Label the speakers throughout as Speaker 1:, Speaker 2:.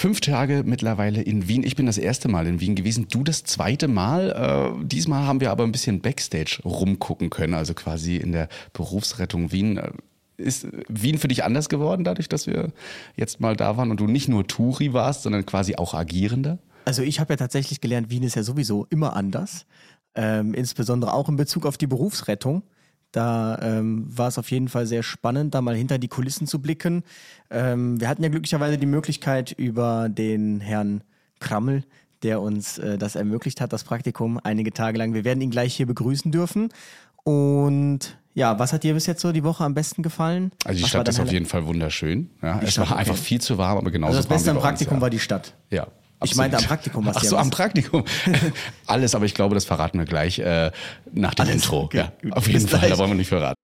Speaker 1: Fünf Tage mittlerweile in Wien. Ich bin das erste Mal in Wien gewesen. Du das zweite Mal. Äh, diesmal haben wir aber ein bisschen Backstage rumgucken können, also quasi in der Berufsrettung Wien. Ist Wien für dich anders geworden, dadurch, dass wir jetzt mal da waren und du nicht nur Touri warst, sondern quasi auch Agierender?
Speaker 2: Also ich habe ja tatsächlich gelernt, Wien ist ja sowieso immer anders. Ähm, insbesondere auch in Bezug auf die Berufsrettung. Da ähm, war es auf jeden Fall sehr spannend, da mal hinter die Kulissen zu blicken. Ähm, wir hatten ja glücklicherweise die Möglichkeit über den Herrn Krammel, der uns äh, das ermöglicht hat, das Praktikum einige Tage lang. Wir werden ihn gleich hier begrüßen dürfen. Und ja, was hat dir bis jetzt so die Woche am besten gefallen?
Speaker 1: Also die
Speaker 2: was
Speaker 1: Stadt ist auf jeden Fall wunderschön. Ja, es
Speaker 2: Stadt,
Speaker 1: war einfach
Speaker 2: okay.
Speaker 1: viel zu warm, aber genauso
Speaker 2: Also das Beste am
Speaker 1: bei uns,
Speaker 2: Praktikum
Speaker 1: ja.
Speaker 2: war die Stadt.
Speaker 1: Ja.
Speaker 2: Ich meinte am Praktikum, was
Speaker 1: Ach so, am Praktikum. Alles, aber ich glaube, das verraten wir gleich äh, nach dem
Speaker 2: Alles,
Speaker 1: Intro.
Speaker 2: okay,
Speaker 1: ja, auf jeden
Speaker 2: Bis
Speaker 1: Fall,
Speaker 2: gleich.
Speaker 1: da wollen wir nicht verraten.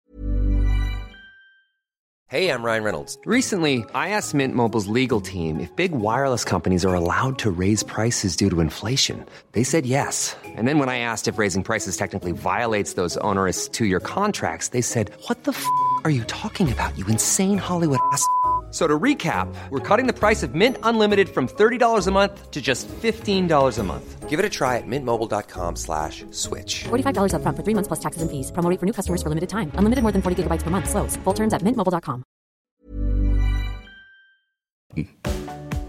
Speaker 3: Hey, I'm Ryan Reynolds. Recently, I asked Mint Mobile's legal team if big wireless companies are allowed to raise prices due to inflation. They said yes. And then when I asked if raising prices technically violates those onerous two year contracts, they said, What the f are you talking about, you insane Hollywood ass? So to recap, we're cutting the price of Mint Unlimited from $30 a month to just $15 a month. Give it a try at mintmobile.com slash switch.
Speaker 4: $45 upfront for three months plus taxes and fees. Promo rate for new customers for limited time. Unlimited more than 40 gigabytes per month. Slows. Full terms at mintmobile.com.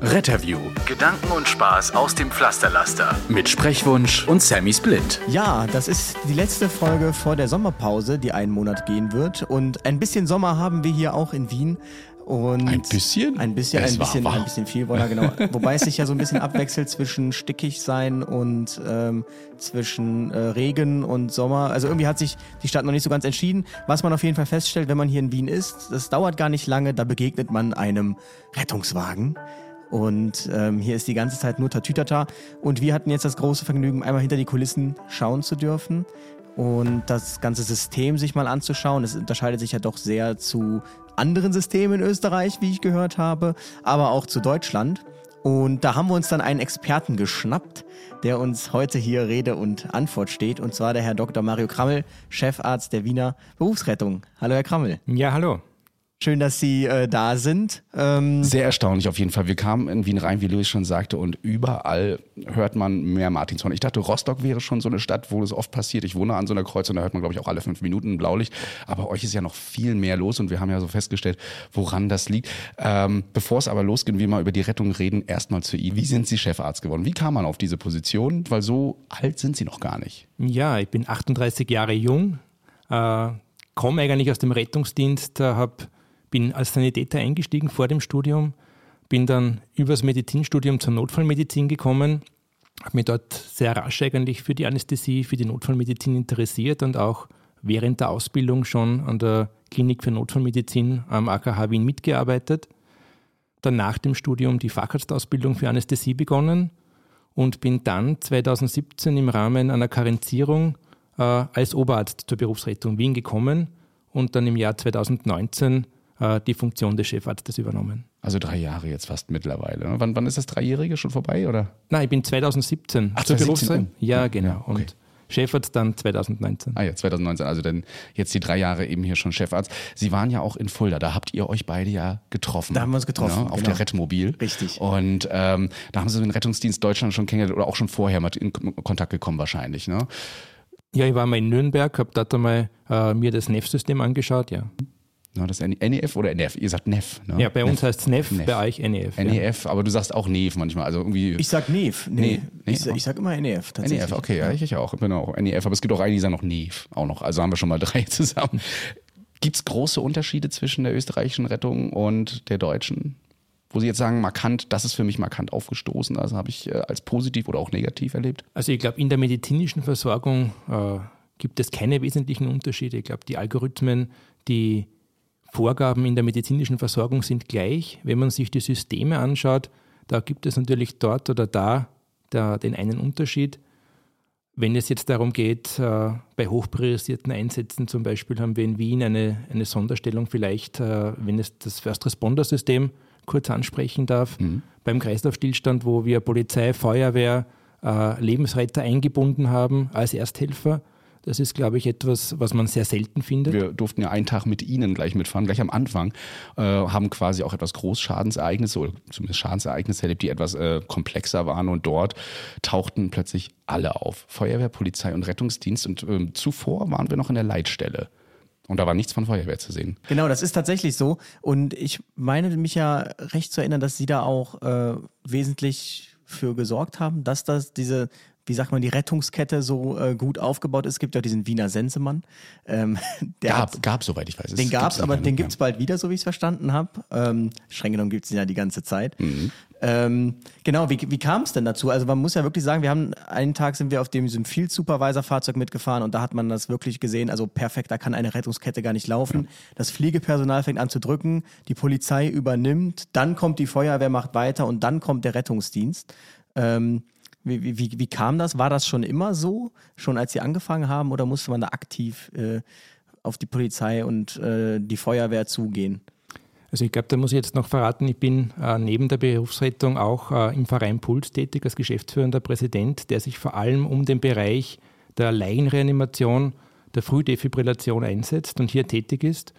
Speaker 5: Retterview. Gedanken und Spaß aus dem Pflasterlaster. Mit Sprechwunsch und Sammy Split.
Speaker 2: Ja, das ist die letzte Folge vor der Sommerpause, die einen Monat gehen wird. Und ein bisschen Sommer haben wir hier auch in Wien. Und
Speaker 1: Ein bisschen?
Speaker 2: Ein bisschen,
Speaker 1: Es
Speaker 2: ein
Speaker 1: war
Speaker 2: bisschen,
Speaker 1: warm.
Speaker 2: ein bisschen viel, Woller, genau. Wobei es sich ja so ein bisschen abwechselt zwischen stickig sein und ähm, zwischen äh, Regen und Sommer. Also irgendwie hat sich die Stadt noch nicht so ganz entschieden. Was man auf jeden Fall feststellt, wenn man hier in Wien ist, das dauert gar nicht lange, da begegnet man einem Rettungswagen. Und ähm, hier ist die ganze Zeit nur Tatütata. Und wir hatten jetzt das große Vergnügen, einmal hinter die Kulissen schauen zu dürfen und das ganze System sich mal anzuschauen. Es unterscheidet sich ja doch sehr zu anderen Systemen in Österreich, wie ich gehört habe, aber auch zu Deutschland. Und da haben wir uns dann einen Experten geschnappt, der uns heute hier Rede und Antwort steht, und zwar der Herr Dr. Mario Krammel, Chefarzt der Wiener Berufsrettung. Hallo, Herr Krammel.
Speaker 6: Ja, hallo.
Speaker 2: Schön, dass Sie äh, da sind. Ähm,
Speaker 1: Sehr erstaunlich auf jeden Fall. Wir kamen in Wien rein, wie Louis schon sagte, und überall hört man mehr Martinshorn. Ich dachte, Rostock wäre schon so eine Stadt, wo das oft passiert. Ich wohne an so einer Kreuzung, da hört man, glaube ich, auch alle fünf Minuten ein Blaulicht. Aber euch ist ja noch viel mehr los und wir haben ja so festgestellt, woran das liegt. Ähm, bevor es aber losgeht, wir mal über die Rettung reden, erstmal zu Ihnen. Wie sind Sie Chefarzt geworden? Wie kam man auf diese Position? Weil so alt sind Sie noch gar nicht.
Speaker 6: Ja, ich bin 38 Jahre jung, äh, komme eigentlich aus dem Rettungsdienst, äh, hab, bin als Sanitäter eingestiegen vor dem Studium, bin dann übers Medizinstudium zur Notfallmedizin gekommen, habe mich dort sehr rasch eigentlich für die Anästhesie, für die Notfallmedizin interessiert und auch während der Ausbildung schon an der Klinik für Notfallmedizin am AKH Wien mitgearbeitet. Dann nach dem Studium die Facharztausbildung für Anästhesie begonnen und bin dann 2017 im Rahmen einer Karenzierung äh, als Oberarzt zur Berufsrettung Wien gekommen und dann im Jahr 2019 äh, die Funktion des Chefarztes übernommen.
Speaker 1: Also drei Jahre jetzt fast mittlerweile. Wann, wann ist das Dreijährige schon vorbei? Oder?
Speaker 6: Nein, ich bin 2017
Speaker 1: Ach,
Speaker 6: zur
Speaker 1: 2017,
Speaker 6: Berufsrettung.
Speaker 1: oh.
Speaker 6: Ja, genau.
Speaker 1: Ja, okay.
Speaker 6: Und Chefarzt dann 2019.
Speaker 1: Ah ja, 2019, also dann jetzt die drei Jahre eben hier schon Chefarzt. Sie waren ja auch in Fulda, da habt ihr euch beide ja getroffen.
Speaker 2: Da haben wir uns getroffen,
Speaker 1: Ne, auf
Speaker 2: genau.
Speaker 1: der Rettmobil.
Speaker 2: Richtig.
Speaker 1: Und ähm, da haben Sie den Rettungsdienst Deutschland schon kennengelernt oder auch schon vorher mal in Kontakt gekommen wahrscheinlich, ne?
Speaker 6: Ja, ich war mal in Nürnberg, habe dort einmal äh, mir das NEF-System angeschaut. Ja,
Speaker 1: Na, das NEF oder NEF? Ihr sagt NEF, ne?
Speaker 6: ja bei uns heißt es NEF,
Speaker 1: NEF.
Speaker 6: bei euch NEF. ja.
Speaker 1: NEF, aber du sagst auch NEF manchmal, also irgendwie...
Speaker 2: ich sag NEF. Nee,
Speaker 1: Nee,
Speaker 2: ich, sag- ich sag immer NEF. Tatsächlich.
Speaker 1: NEF, okay, ja, ich, ich auch. Ich bin auch NEF, aber es gibt auch einige, die sagen noch NEF auch noch. Also haben wir schon mal drei zusammen. Gibt es große Unterschiede zwischen der österreichischen Rettung und der deutschen? Wo Sie jetzt sagen, markant, das ist für mich markant aufgestoßen, also habe ich äh, als positiv oder auch negativ erlebt?
Speaker 6: Also ich glaube, in der medizinischen Versorgung äh, gibt es keine wesentlichen Unterschiede. Ich glaube, die Algorithmen, die Vorgaben in der medizinischen Versorgung sind gleich. Wenn man sich die Systeme anschaut, da gibt es natürlich dort oder da den einen Unterschied. Wenn es jetzt darum geht, äh, bei hochpriorisierten Einsätzen zum Beispiel haben wir in Wien eine, eine Sonderstellung vielleicht, äh, wenn es das First Responder System kurz ansprechen darf, beim Kreislaufstillstand, wo wir Polizei, Feuerwehr, äh, Lebensretter eingebunden haben als Ersthelfer. Das ist, glaube ich, etwas, was man sehr selten findet.
Speaker 1: Wir durften ja einen Tag mit Ihnen gleich mitfahren, gleich am Anfang, äh, haben quasi auch etwas Großschadensereignisse oder zumindest Schadensereignisse erlebt, die etwas äh, komplexer waren und dort tauchten plötzlich alle auf. Feuerwehr, Polizei und Rettungsdienst und äh, zuvor waren wir noch in der Leitstelle. Und da war nichts von Feuerwehr zu sehen.
Speaker 2: Genau, das ist tatsächlich so. Und ich meine mich ja recht zu erinnern, dass Sie da auch äh, wesentlich für gesorgt haben, dass das diese wie sagt man, die Rettungskette so äh, gut aufgebaut ist. Es gibt ja diesen Wiener Sensemann. Ähm, der
Speaker 1: Gab,
Speaker 2: hat,
Speaker 1: gab, soweit ich weiß.
Speaker 2: Den gab es, aber den
Speaker 1: mehr.
Speaker 2: gibt es bald wieder, so wie ich es verstanden habe. Ähm, streng genommen gibt es den ja die ganze Zeit. Ähm, genau, wie, wie kam es denn dazu? Also man muss ja wirklich sagen, wir haben einen Tag sind wir auf dem, Field Supervisor Fahrzeug mitgefahren und da hat man das wirklich gesehen. Also perfekt, da kann eine Rettungskette gar nicht laufen. Das Fliegepersonal fängt an zu drücken, die Polizei übernimmt, dann kommt die Feuerwehr, macht weiter und dann kommt der Rettungsdienst. Ähm, wie, wie, wie, kam das? War das schon immer so, schon als Sie angefangen haben, oder musste man da aktiv äh, auf die Polizei und äh, die Feuerwehr zugehen?
Speaker 6: Also ich glaube, da muss ich jetzt noch verraten, ich bin äh, neben der Berufsrettung auch äh, im Verein Puls tätig als geschäftsführender Präsident, der sich vor allem um den Bereich der Laienreanimation, der Frühdefibrillation einsetzt und hier tätig ist.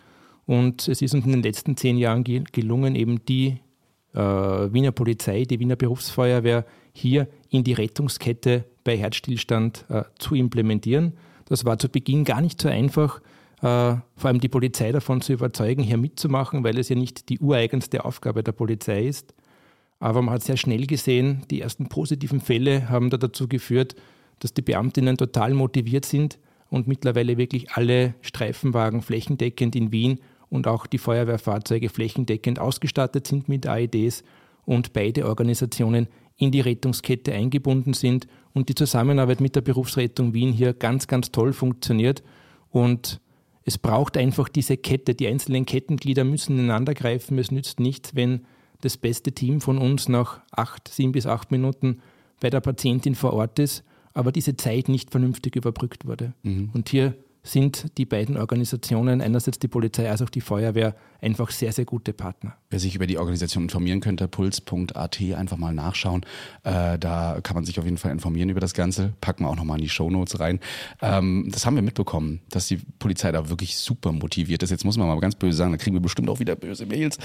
Speaker 6: Und es ist uns in den letzten zehn Jahren ge gelungen, eben die äh, Wiener Polizei, die Wiener Berufsfeuerwehr hier in die Rettungskette bei Herzstillstand äh, zu implementieren. Das war zu Beginn gar nicht so einfach, äh, vor allem die Polizei davon zu überzeugen, hier mitzumachen, weil es ja nicht die ureigenste Aufgabe der Polizei ist. Aber man hat sehr schnell gesehen, die ersten positiven Fälle haben da dazu geführt, dass die Beamtinnen total motiviert sind und mittlerweile wirklich alle Streifenwagen flächendeckend in Wien und auch die Feuerwehrfahrzeuge flächendeckend ausgestattet sind mit AEDs und beide Organisationen in die Rettungskette eingebunden sind und die Zusammenarbeit mit der Berufsrettung Wien hier ganz, ganz toll funktioniert. Und es braucht einfach diese Kette. Die einzelnen Kettenglieder müssen ineinander greifen. Es nützt nichts, wenn das beste Team von uns nach acht, sieben bis acht Minuten bei der Patientin vor Ort ist, aber diese Zeit nicht vernünftig überbrückt wurde. Und hier sind die beiden Organisationen, einerseits die Polizei als auch die Feuerwehr, einfach sehr, sehr gute Partner.
Speaker 1: Wer sich über die Organisation informieren könnte, puls.at, einfach mal nachschauen. Äh, da kann man sich auf jeden Fall informieren über das Ganze. Packen wir auch nochmal in die Shownotes rein. Ähm, das haben wir mitbekommen, dass die Polizei da wirklich super motiviert ist. Jetzt muss man mal ganz böse sagen, da kriegen wir bestimmt auch wieder böse Mails.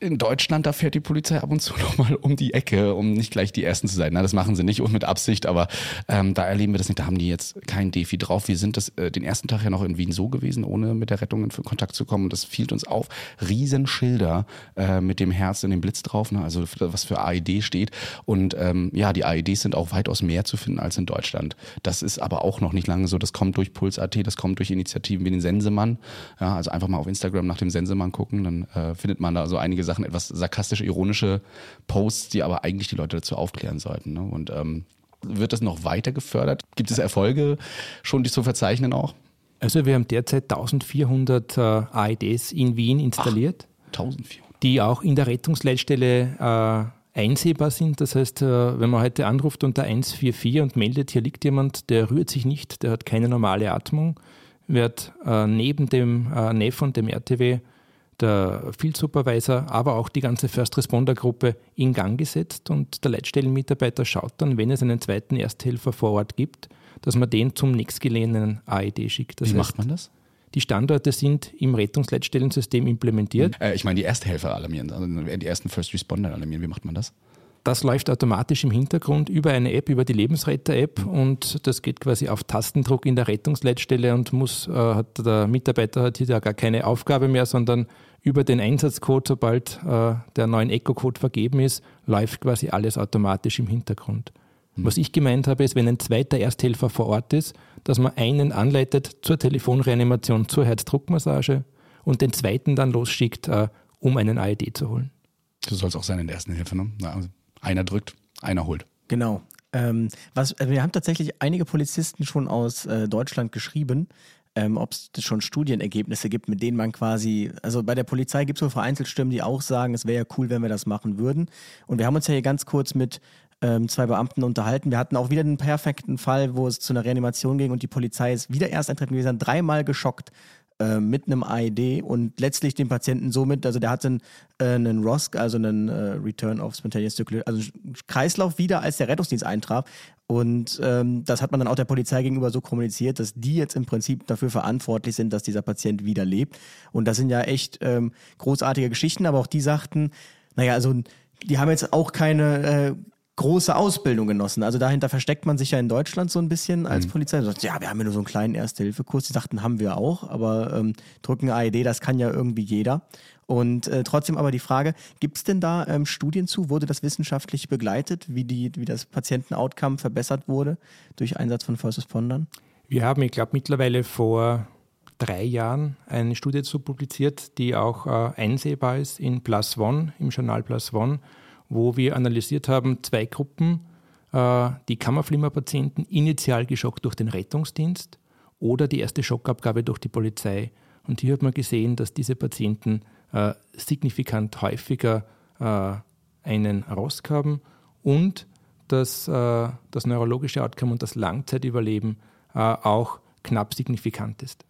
Speaker 1: In Deutschland, da fährt die Polizei ab und zu nochmal um die Ecke, um nicht gleich die Ersten zu sein. Na, das machen sie nicht und mit Absicht, aber ähm, da erleben wir das nicht. Da haben die jetzt kein Defi drauf. Wir sind das äh, den ersten Tag ja noch in Wien so gewesen, ohne mit der Rettung in Kontakt zu kommen. Das fiel uns auf. Riesenschilder äh, mit dem Herz und dem Blitz drauf, ne? also was für AED steht. Und ähm, ja, die AEDs sind auch weitaus mehr zu finden als in Deutschland. Das ist aber auch noch nicht lange so. Das kommt durch Puls.at, das kommt durch Initiativen wie den Sensemann. Ja, also einfach mal auf Instagram nach dem Sensemann gucken, dann äh, findet man da so einige Sachen, etwas sarkastisch-ironische Posts, die aber eigentlich die Leute dazu aufklären sollten. Ne? Und ähm, wird das noch weiter gefördert? Gibt es Erfolge schon, die zu verzeichnen auch?
Speaker 6: Also wir haben derzeit 1400 äh, AEDs in Wien installiert.
Speaker 1: 1400.
Speaker 6: die auch in der Rettungsleitstelle äh, einsehbar sind. Das heißt, äh, wenn man heute anruft unter 144 und meldet, hier liegt jemand, der rührt sich nicht, der hat keine normale Atmung, wird äh, neben dem äh, NEF und dem RTW der Field Supervisor, aber auch die ganze First Responder Gruppe in Gang gesetzt und der Leitstellenmitarbeiter schaut dann, wenn es einen zweiten Ersthelfer vor Ort gibt, dass man den zum nächstgelegenen AED schickt. Das
Speaker 1: Wie
Speaker 6: heißt,
Speaker 1: macht man das?
Speaker 6: Die Standorte sind im Rettungsleitstellensystem implementiert.
Speaker 1: Äh, ich meine, die Ersthelfer alarmieren, also die ersten First Responder alarmieren. Wie macht man das?
Speaker 6: Das läuft automatisch im Hintergrund über eine App, über die Lebensretter-App und das geht quasi auf Tastendruck in der Rettungsleitstelle und muss, äh, hat der Mitarbeiter hat hier ja gar keine Aufgabe mehr, sondern über den Einsatzcode, sobald äh, der neuen Eco-Code vergeben ist, läuft quasi alles automatisch im Hintergrund. Was ich gemeint habe, ist, wenn ein zweiter Ersthelfer vor Ort ist, dass man einen anleitet zur Telefonreanimation, zur Herzdruckmassage und den zweiten dann losschickt, äh, um einen AED zu holen.
Speaker 1: So soll es auch sein in der ersten Hilfe. Ne? Na, also einer drückt, einer holt.
Speaker 2: Genau. Ähm, was, also wir haben tatsächlich einige Polizisten schon aus äh, Deutschland geschrieben, ähm, ob es schon Studienergebnisse gibt, mit denen man quasi, also bei der Polizei gibt es so vereinzelt Stimmen, die auch sagen, es wäre ja cool, wenn wir das machen würden. Und wir haben uns ja hier ganz kurz mit ähm, zwei Beamten unterhalten. Wir hatten auch wieder den perfekten Fall, wo es zu einer Reanimation ging und die Polizei ist wieder erst eintreten gewesen, dreimal geschockt äh, mit einem AED und letztlich den Patienten somit, also der hat einen, äh, einen ROSC, also einen äh, Return of Spontaneous Circulation, also Kreislauf wieder, als der Rettungsdienst eintraf. Und ähm, das hat man dann auch der Polizei gegenüber so kommuniziert, dass die jetzt im Prinzip dafür verantwortlich sind, dass dieser Patient wieder lebt. Und das sind ja echt ähm, großartige Geschichten, aber auch die sagten, naja, also die haben jetzt auch keine äh, große Ausbildung genossen. Also dahinter versteckt man sich ja in Deutschland so ein bisschen als mhm. Polizei. sagt, ja, wir haben ja nur so einen kleinen Erste-Hilfe-Kurs. Die sagten, haben wir auch, aber ähm, drücken AED, das kann ja irgendwie jeder. Und äh, trotzdem aber die Frage, gibt es denn da ähm, Studien zu? Wurde das wissenschaftlich begleitet, wie, die, wie das Patienten-Outcome verbessert wurde durch Einsatz von First Respondern?
Speaker 6: Wir haben, ich glaube, mittlerweile vor drei Jahren eine Studie zu publiziert, die auch äh, einsehbar ist in Plus One, im Journal Plus One wo wir analysiert haben, zwei Gruppen, äh, die Kammerflimmerpatienten initial geschockt durch den Rettungsdienst oder die erste Schockabgabe durch die Polizei. Und hier hat man gesehen, dass diese Patienten äh, signifikant häufiger äh, einen ROSC haben und dass das neurologische Outcome und das Langzeitüberleben auch knapp signifikant ist.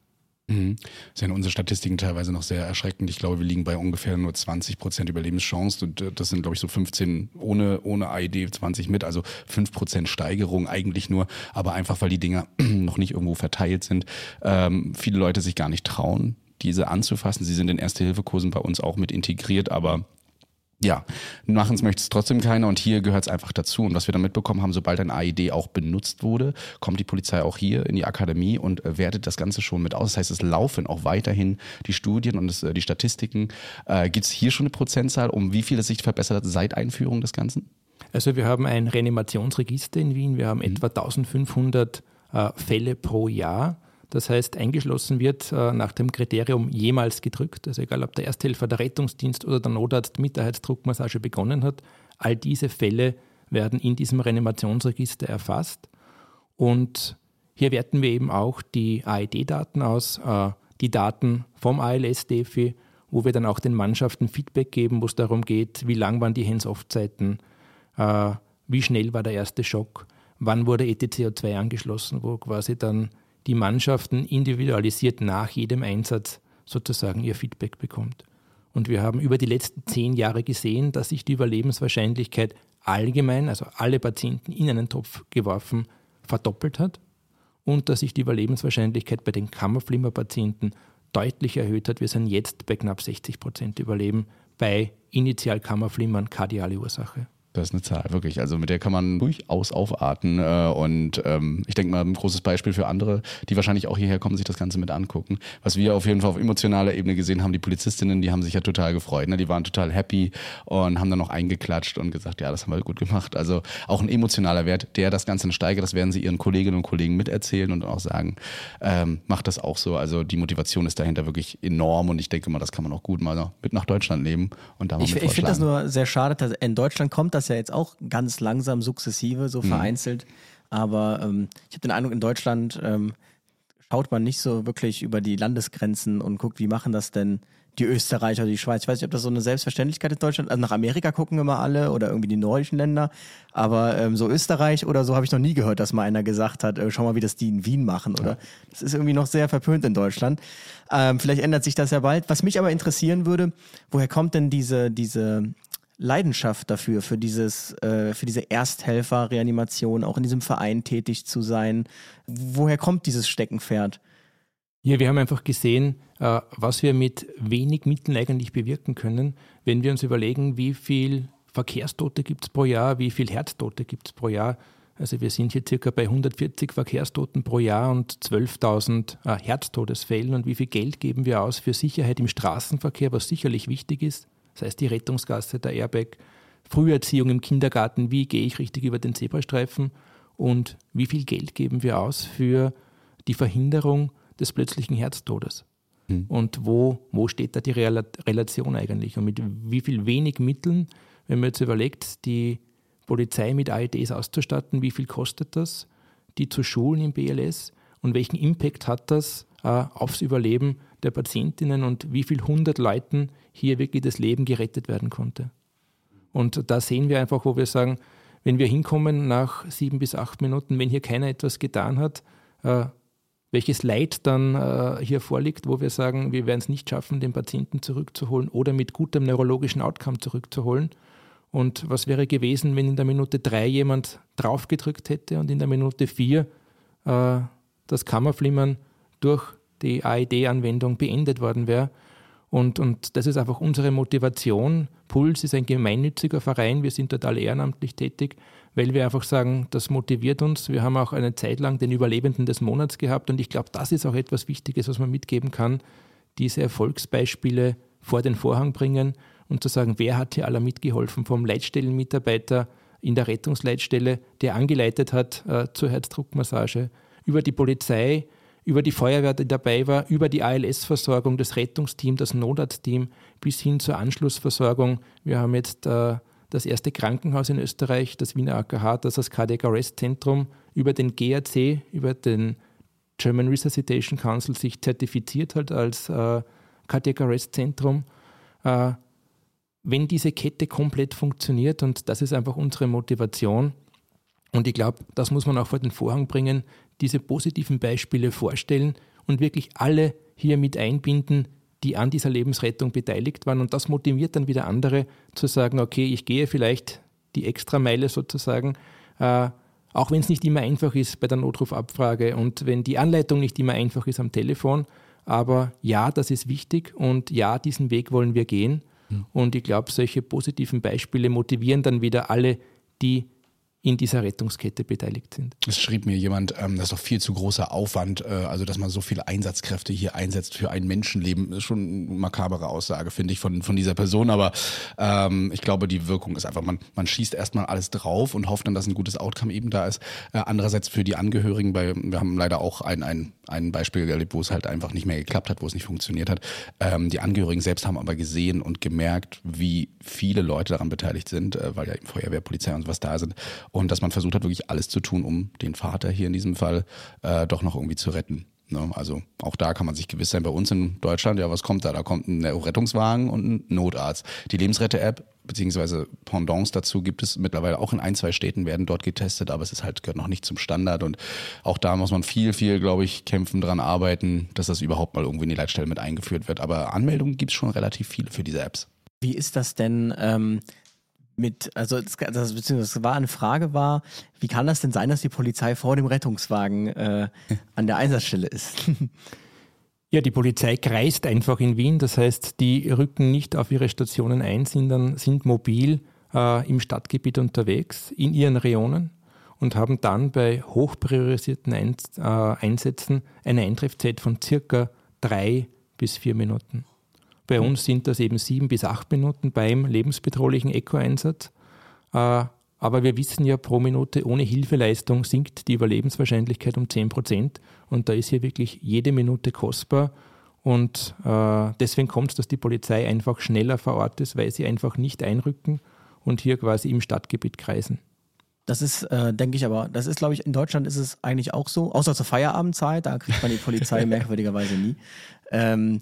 Speaker 1: Mhm. Sind unsere Statistiken teilweise noch sehr erschreckend. Ich glaube, wir liegen bei ungefähr nur 20 Prozent Überlebenschance und das sind, glaube ich, so 15 ohne, ohne AED, 20 mit, also 5 Prozent Steigerung eigentlich nur, aber einfach, weil die Dinger noch nicht irgendwo verteilt sind. Ähm, viele Leute sich gar nicht trauen, diese anzufassen. Sie sind in Erste-Hilfe-Kursen bei uns auch mit integriert, aber ja, machen es möchte es trotzdem keiner und hier gehört es einfach dazu. Und was wir dann mitbekommen haben, sobald ein AED auch benutzt wurde, kommt die Polizei auch hier in die Akademie und äh, wertet das Ganze schon mit aus. Das heißt, es laufen auch weiterhin die Studien und das, äh, die Statistiken. Äh, Gibt es hier schon eine Prozentzahl, um wie viel es sich verbessert hat seit Einführung des Ganzen?
Speaker 6: Also wir haben ein Reanimationsregister in Wien. Wir haben mhm. etwa 1500 äh, Fälle pro Jahr. Das heißt, eingeschlossen wird äh, nach dem Kriterium jemals gedrückt, also egal ob der Ersthelfer, der Rettungsdienst oder der Notarzt mit der Herzdruckmassage begonnen hat, all diese Fälle werden in diesem Reanimationsregister erfasst. Und hier werten wir eben auch die AED-Daten aus, äh, die Daten vom ALS-DEFI, wo wir dann auch den Mannschaften Feedback geben, wo es darum geht, wie lang waren die Hands-off-Zeiten, äh, wie schnell war der erste Schock, wann wurde ETCO2 angeschlossen, wo quasi dann die Mannschaften individualisiert nach jedem Einsatz sozusagen ihr Feedback bekommt. Und wir haben über die letzten zehn Jahre gesehen, dass sich die Überlebenswahrscheinlichkeit allgemein, also alle Patienten in einen Topf geworfen, verdoppelt hat und dass sich die Überlebenswahrscheinlichkeit bei den Kammerflimmerpatienten deutlich erhöht hat. Wir sind jetzt bei knapp 60 Prozent Überleben bei Initialkammerflimmern kardiale Ursache.
Speaker 1: Das ist eine Zahl, wirklich. Also mit der kann man durchaus aufatmen. Äh, und ähm, ich denke mal, ein großes Beispiel für andere, die wahrscheinlich auch hierher kommen, sich das Ganze mit angucken. Was wir auf jeden Fall auf emotionaler Ebene gesehen haben, die Polizistinnen, die haben sich ja total gefreut. Ne? Die waren total happy und haben dann noch eingeklatscht und gesagt, ja, das haben wir gut gemacht. Also auch ein emotionaler Wert, der das Ganze steigert. Das werden sie ihren Kolleginnen und Kollegen miterzählen und auch sagen, ähm, macht das auch so. Also die Motivation ist dahinter wirklich enorm und ich denke mal, das kann man auch gut mal mit nach Deutschland nehmen und da mal
Speaker 2: Ich, ich finde das nur sehr schade, dass in Deutschland kommt das das ja jetzt auch ganz langsam, sukzessive, so mhm. vereinzelt. Aber ähm, ich habe den Eindruck, in Deutschland ähm, schaut man nicht so wirklich über die Landesgrenzen und guckt, wie machen das denn die Österreicher oder die Schweiz. Ich weiß nicht, ob das so eine Selbstverständlichkeit ist in Deutschland. Also nach Amerika gucken immer alle oder irgendwie die nordischen Länder. Aber ähm, so Österreich oder so habe ich noch nie gehört, dass mal einer gesagt hat, äh, schau mal, wie das die in Wien machen. Oder das ist irgendwie noch sehr verpönt in Deutschland. Ähm, vielleicht ändert sich das ja bald. Was mich aber interessieren würde, woher kommt denn diese, diese Leidenschaft dafür, für dieses, äh, für diese Ersthelfer-Reanimation, auch in diesem Verein tätig zu sein. Woher kommt dieses Steckenpferd?
Speaker 6: Ja, wir haben einfach gesehen, äh, was wir mit wenig Mitteln eigentlich bewirken können, wenn wir uns überlegen, wie viel Verkehrstote gibt es pro Jahr, wie viel Herztote gibt es pro Jahr. Also wir sind hier circa bei 140 Verkehrstoten pro Jahr und 12.000 äh, Herztodesfällen. Und wie viel Geld geben wir aus für Sicherheit im Straßenverkehr, was sicherlich wichtig ist das heißt die Rettungsgasse, der Airbag, Früherziehung im Kindergarten, wie gehe ich richtig über den Zebrastreifen und wie viel Geld geben wir aus für die Verhinderung des plötzlichen Herztodes. Mhm. Und wo, wo steht da die Relation eigentlich? Und mit wie viel wenig Mitteln, wenn man jetzt überlegt, die Polizei mit AEDs auszustatten, wie viel kostet das, die zu schulen im BLS und welchen Impact hat das äh, aufs Überleben der Patientinnen und wie viel hundert Leuten hier wirklich das Leben gerettet werden konnte. Und da sehen wir einfach, wo wir sagen, wenn wir hinkommen nach sieben bis acht Minuten, wenn hier keiner etwas getan hat, äh, welches Leid dann äh, hier vorliegt, wo wir sagen, wir werden es nicht schaffen, den Patienten zurückzuholen oder mit gutem neurologischen Outcome zurückzuholen. Und was wäre gewesen, wenn in der Minute drei jemand draufgedrückt hätte und in der Minute vier äh, das Kammerflimmern durch die AED-Anwendung beendet worden wäre? Und, und das ist einfach unsere Motivation. Puls ist ein gemeinnütziger Verein, wir sind total ehrenamtlich tätig, weil wir einfach sagen, das motiviert uns. Wir haben auch eine Zeit lang den Überlebenden des Monats gehabt und ich glaube, das ist auch etwas Wichtiges, was man mitgeben kann, diese Erfolgsbeispiele vor den Vorhang bringen und zu sagen, wer hat hier aller mitgeholfen, vom Leitstellenmitarbeiter in der Rettungsleitstelle, der angeleitet hat äh, zur Herzdruckmassage, über die Polizei, über die Feuerwehr, die dabei war, über die ALS-Versorgung, das Rettungsteam, das Notarztteam bis hin zur Anschlussversorgung. Wir haben jetzt äh, das erste Krankenhaus in Österreich, das Wiener AKH, das das Cardiac Arrest Zentrum über den GAC, über den German Resuscitation Council sich zertifiziert hat als äh, Cardiac Arrest Zentrum. Äh, wenn diese Kette komplett funktioniert, und das ist einfach unsere Motivation, und ich glaube, das muss man auch vor den Vorhang bringen, diese positiven Beispiele vorstellen und wirklich alle hier mit einbinden, die an dieser Lebensrettung beteiligt waren. Und das motiviert dann wieder andere zu sagen, okay, ich gehe vielleicht die Extrameile sozusagen, äh, auch wenn es nicht immer einfach ist bei der Notrufabfrage und wenn die Anleitung nicht immer einfach ist am Telefon. Aber ja, das ist wichtig und ja, diesen Weg wollen wir gehen. Mhm. Und ich glaube, solche positiven Beispiele motivieren dann wieder alle, die in dieser Rettungskette beteiligt sind.
Speaker 1: Es schrieb mir jemand, ähm, das ist doch viel zu großer Aufwand, äh, also dass man so viele Einsatzkräfte hier einsetzt für ein Menschenleben. Das ist schon eine makabere Aussage, finde ich, von, von dieser Person. Aber ähm, ich glaube, die Wirkung ist einfach, man, man schießt erstmal alles drauf und hofft dann, dass ein gutes Outcome eben da ist. Äh, andererseits für die Angehörigen, bei, wir haben leider auch ein, ein, ein Beispiel erlebt, wo es halt einfach nicht mehr geklappt hat, wo es nicht funktioniert hat. Ähm, die Angehörigen selbst haben aber gesehen und gemerkt, wie viele Leute daran beteiligt sind, äh, weil ja eben Feuerwehr, Polizei und sowas da sind und dass man versucht hat, wirklich alles zu tun, um den Vater hier in diesem Fall äh, doch noch irgendwie zu retten. Ne? Also auch da kann man sich gewiss sein, bei uns in Deutschland, ja, was kommt da? Da kommt ein Rettungswagen und ein Notarzt. Die Lebensretter-App beziehungsweise Pendants dazu gibt es mittlerweile auch in ein, zwei Städten werden dort getestet, aber es ist halt gehört noch nicht zum Standard und auch da muss man viel, viel, glaube ich, kämpfen, dran arbeiten, dass das überhaupt mal irgendwie in die Leitstelle mit eingeführt wird. Aber Anmeldungen gibt es schon relativ viele für diese Apps.
Speaker 2: Wie ist das denn? Ähm mit, also das, das, beziehungsweise war eine Frage war, wie kann das denn sein, dass die Polizei vor dem Rettungswagen äh, an der Einsatzstelle ist?
Speaker 6: Ja, die Polizei kreist einfach in Wien, das heißt, die rücken nicht auf ihre Stationen ein, sondern sind mobil äh, im Stadtgebiet unterwegs, in ihren Regionen und haben dann bei hochpriorisierten ein äh, Einsätzen eine Eintreffzeit von circa drei bis vier Minuten. Bei uns sind das eben sieben bis acht Minuten beim lebensbedrohlichen Eco-Einsatz. Äh, aber wir wissen ja, pro Minute ohne Hilfeleistung sinkt die Überlebenswahrscheinlichkeit um 10 Prozent. Und da ist hier wirklich jede Minute kostbar. Und äh, deswegen kommt es, dass die Polizei einfach schneller vor Ort ist, weil sie einfach nicht einrücken und hier quasi im Stadtgebiet kreisen.
Speaker 2: Das ist, äh, denke ich aber, das ist, glaube ich, in Deutschland ist es eigentlich auch so, außer zur Feierabendzeit, da kriegt man die Polizei merkwürdigerweise nie. Ähm,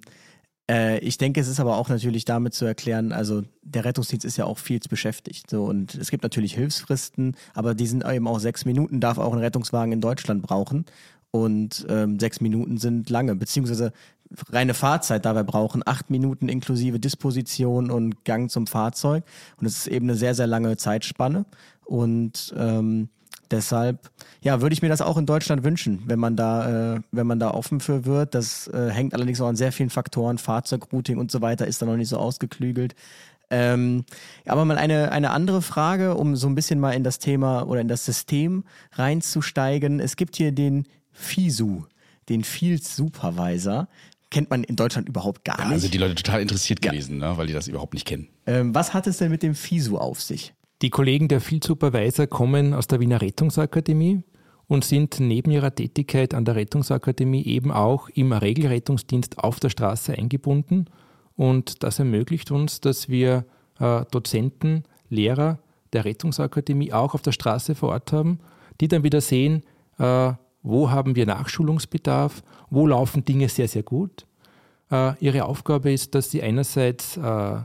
Speaker 2: äh, ich denke, es ist aber auch natürlich damit zu erklären, also der Rettungsdienst ist ja auch viel beschäftigt. So, und es gibt natürlich Hilfsfristen, aber die sind eben auch sechs Minuten, darf auch ein Rettungswagen in Deutschland brauchen. Und ähm, sechs Minuten sind lange, beziehungsweise reine Fahrzeit dabei brauchen, acht Minuten inklusive Disposition und Gang zum Fahrzeug. Und es ist eben eine sehr, sehr lange Zeitspanne. Und ähm, Deshalb, ja, würde ich mir das auch in Deutschland wünschen, wenn man da, äh, wenn man da offen für wird. Das äh, hängt allerdings auch an sehr vielen Faktoren. Fahrzeugrouting und so weiter ist da noch nicht so ausgeklügelt. Ähm, aber mal eine, eine andere Frage, um so ein bisschen mal in das Thema oder in das System reinzusteigen. Es gibt hier den FISU, den Field Supervisor. Kennt man in Deutschland überhaupt gar
Speaker 1: ja,
Speaker 2: nicht.
Speaker 1: Also die Leute total interessiert gewesen, ja. ne, weil die das überhaupt nicht kennen.
Speaker 2: Ähm, was hat es denn mit dem FISU auf sich?
Speaker 6: Die Kollegen der Field Supervisor kommen aus der Wiener Rettungsakademie und sind neben ihrer Tätigkeit an der Rettungsakademie eben auch im Regelrettungsdienst auf der Straße eingebunden. Und das ermöglicht uns, dass wir äh, Dozenten, Lehrer der Rettungsakademie auch auf der Straße vor Ort haben, die dann wieder sehen, äh, wo haben wir Nachschulungsbedarf, wo laufen Dinge sehr, sehr gut. Äh, ihre Aufgabe ist, dass sie einerseits äh,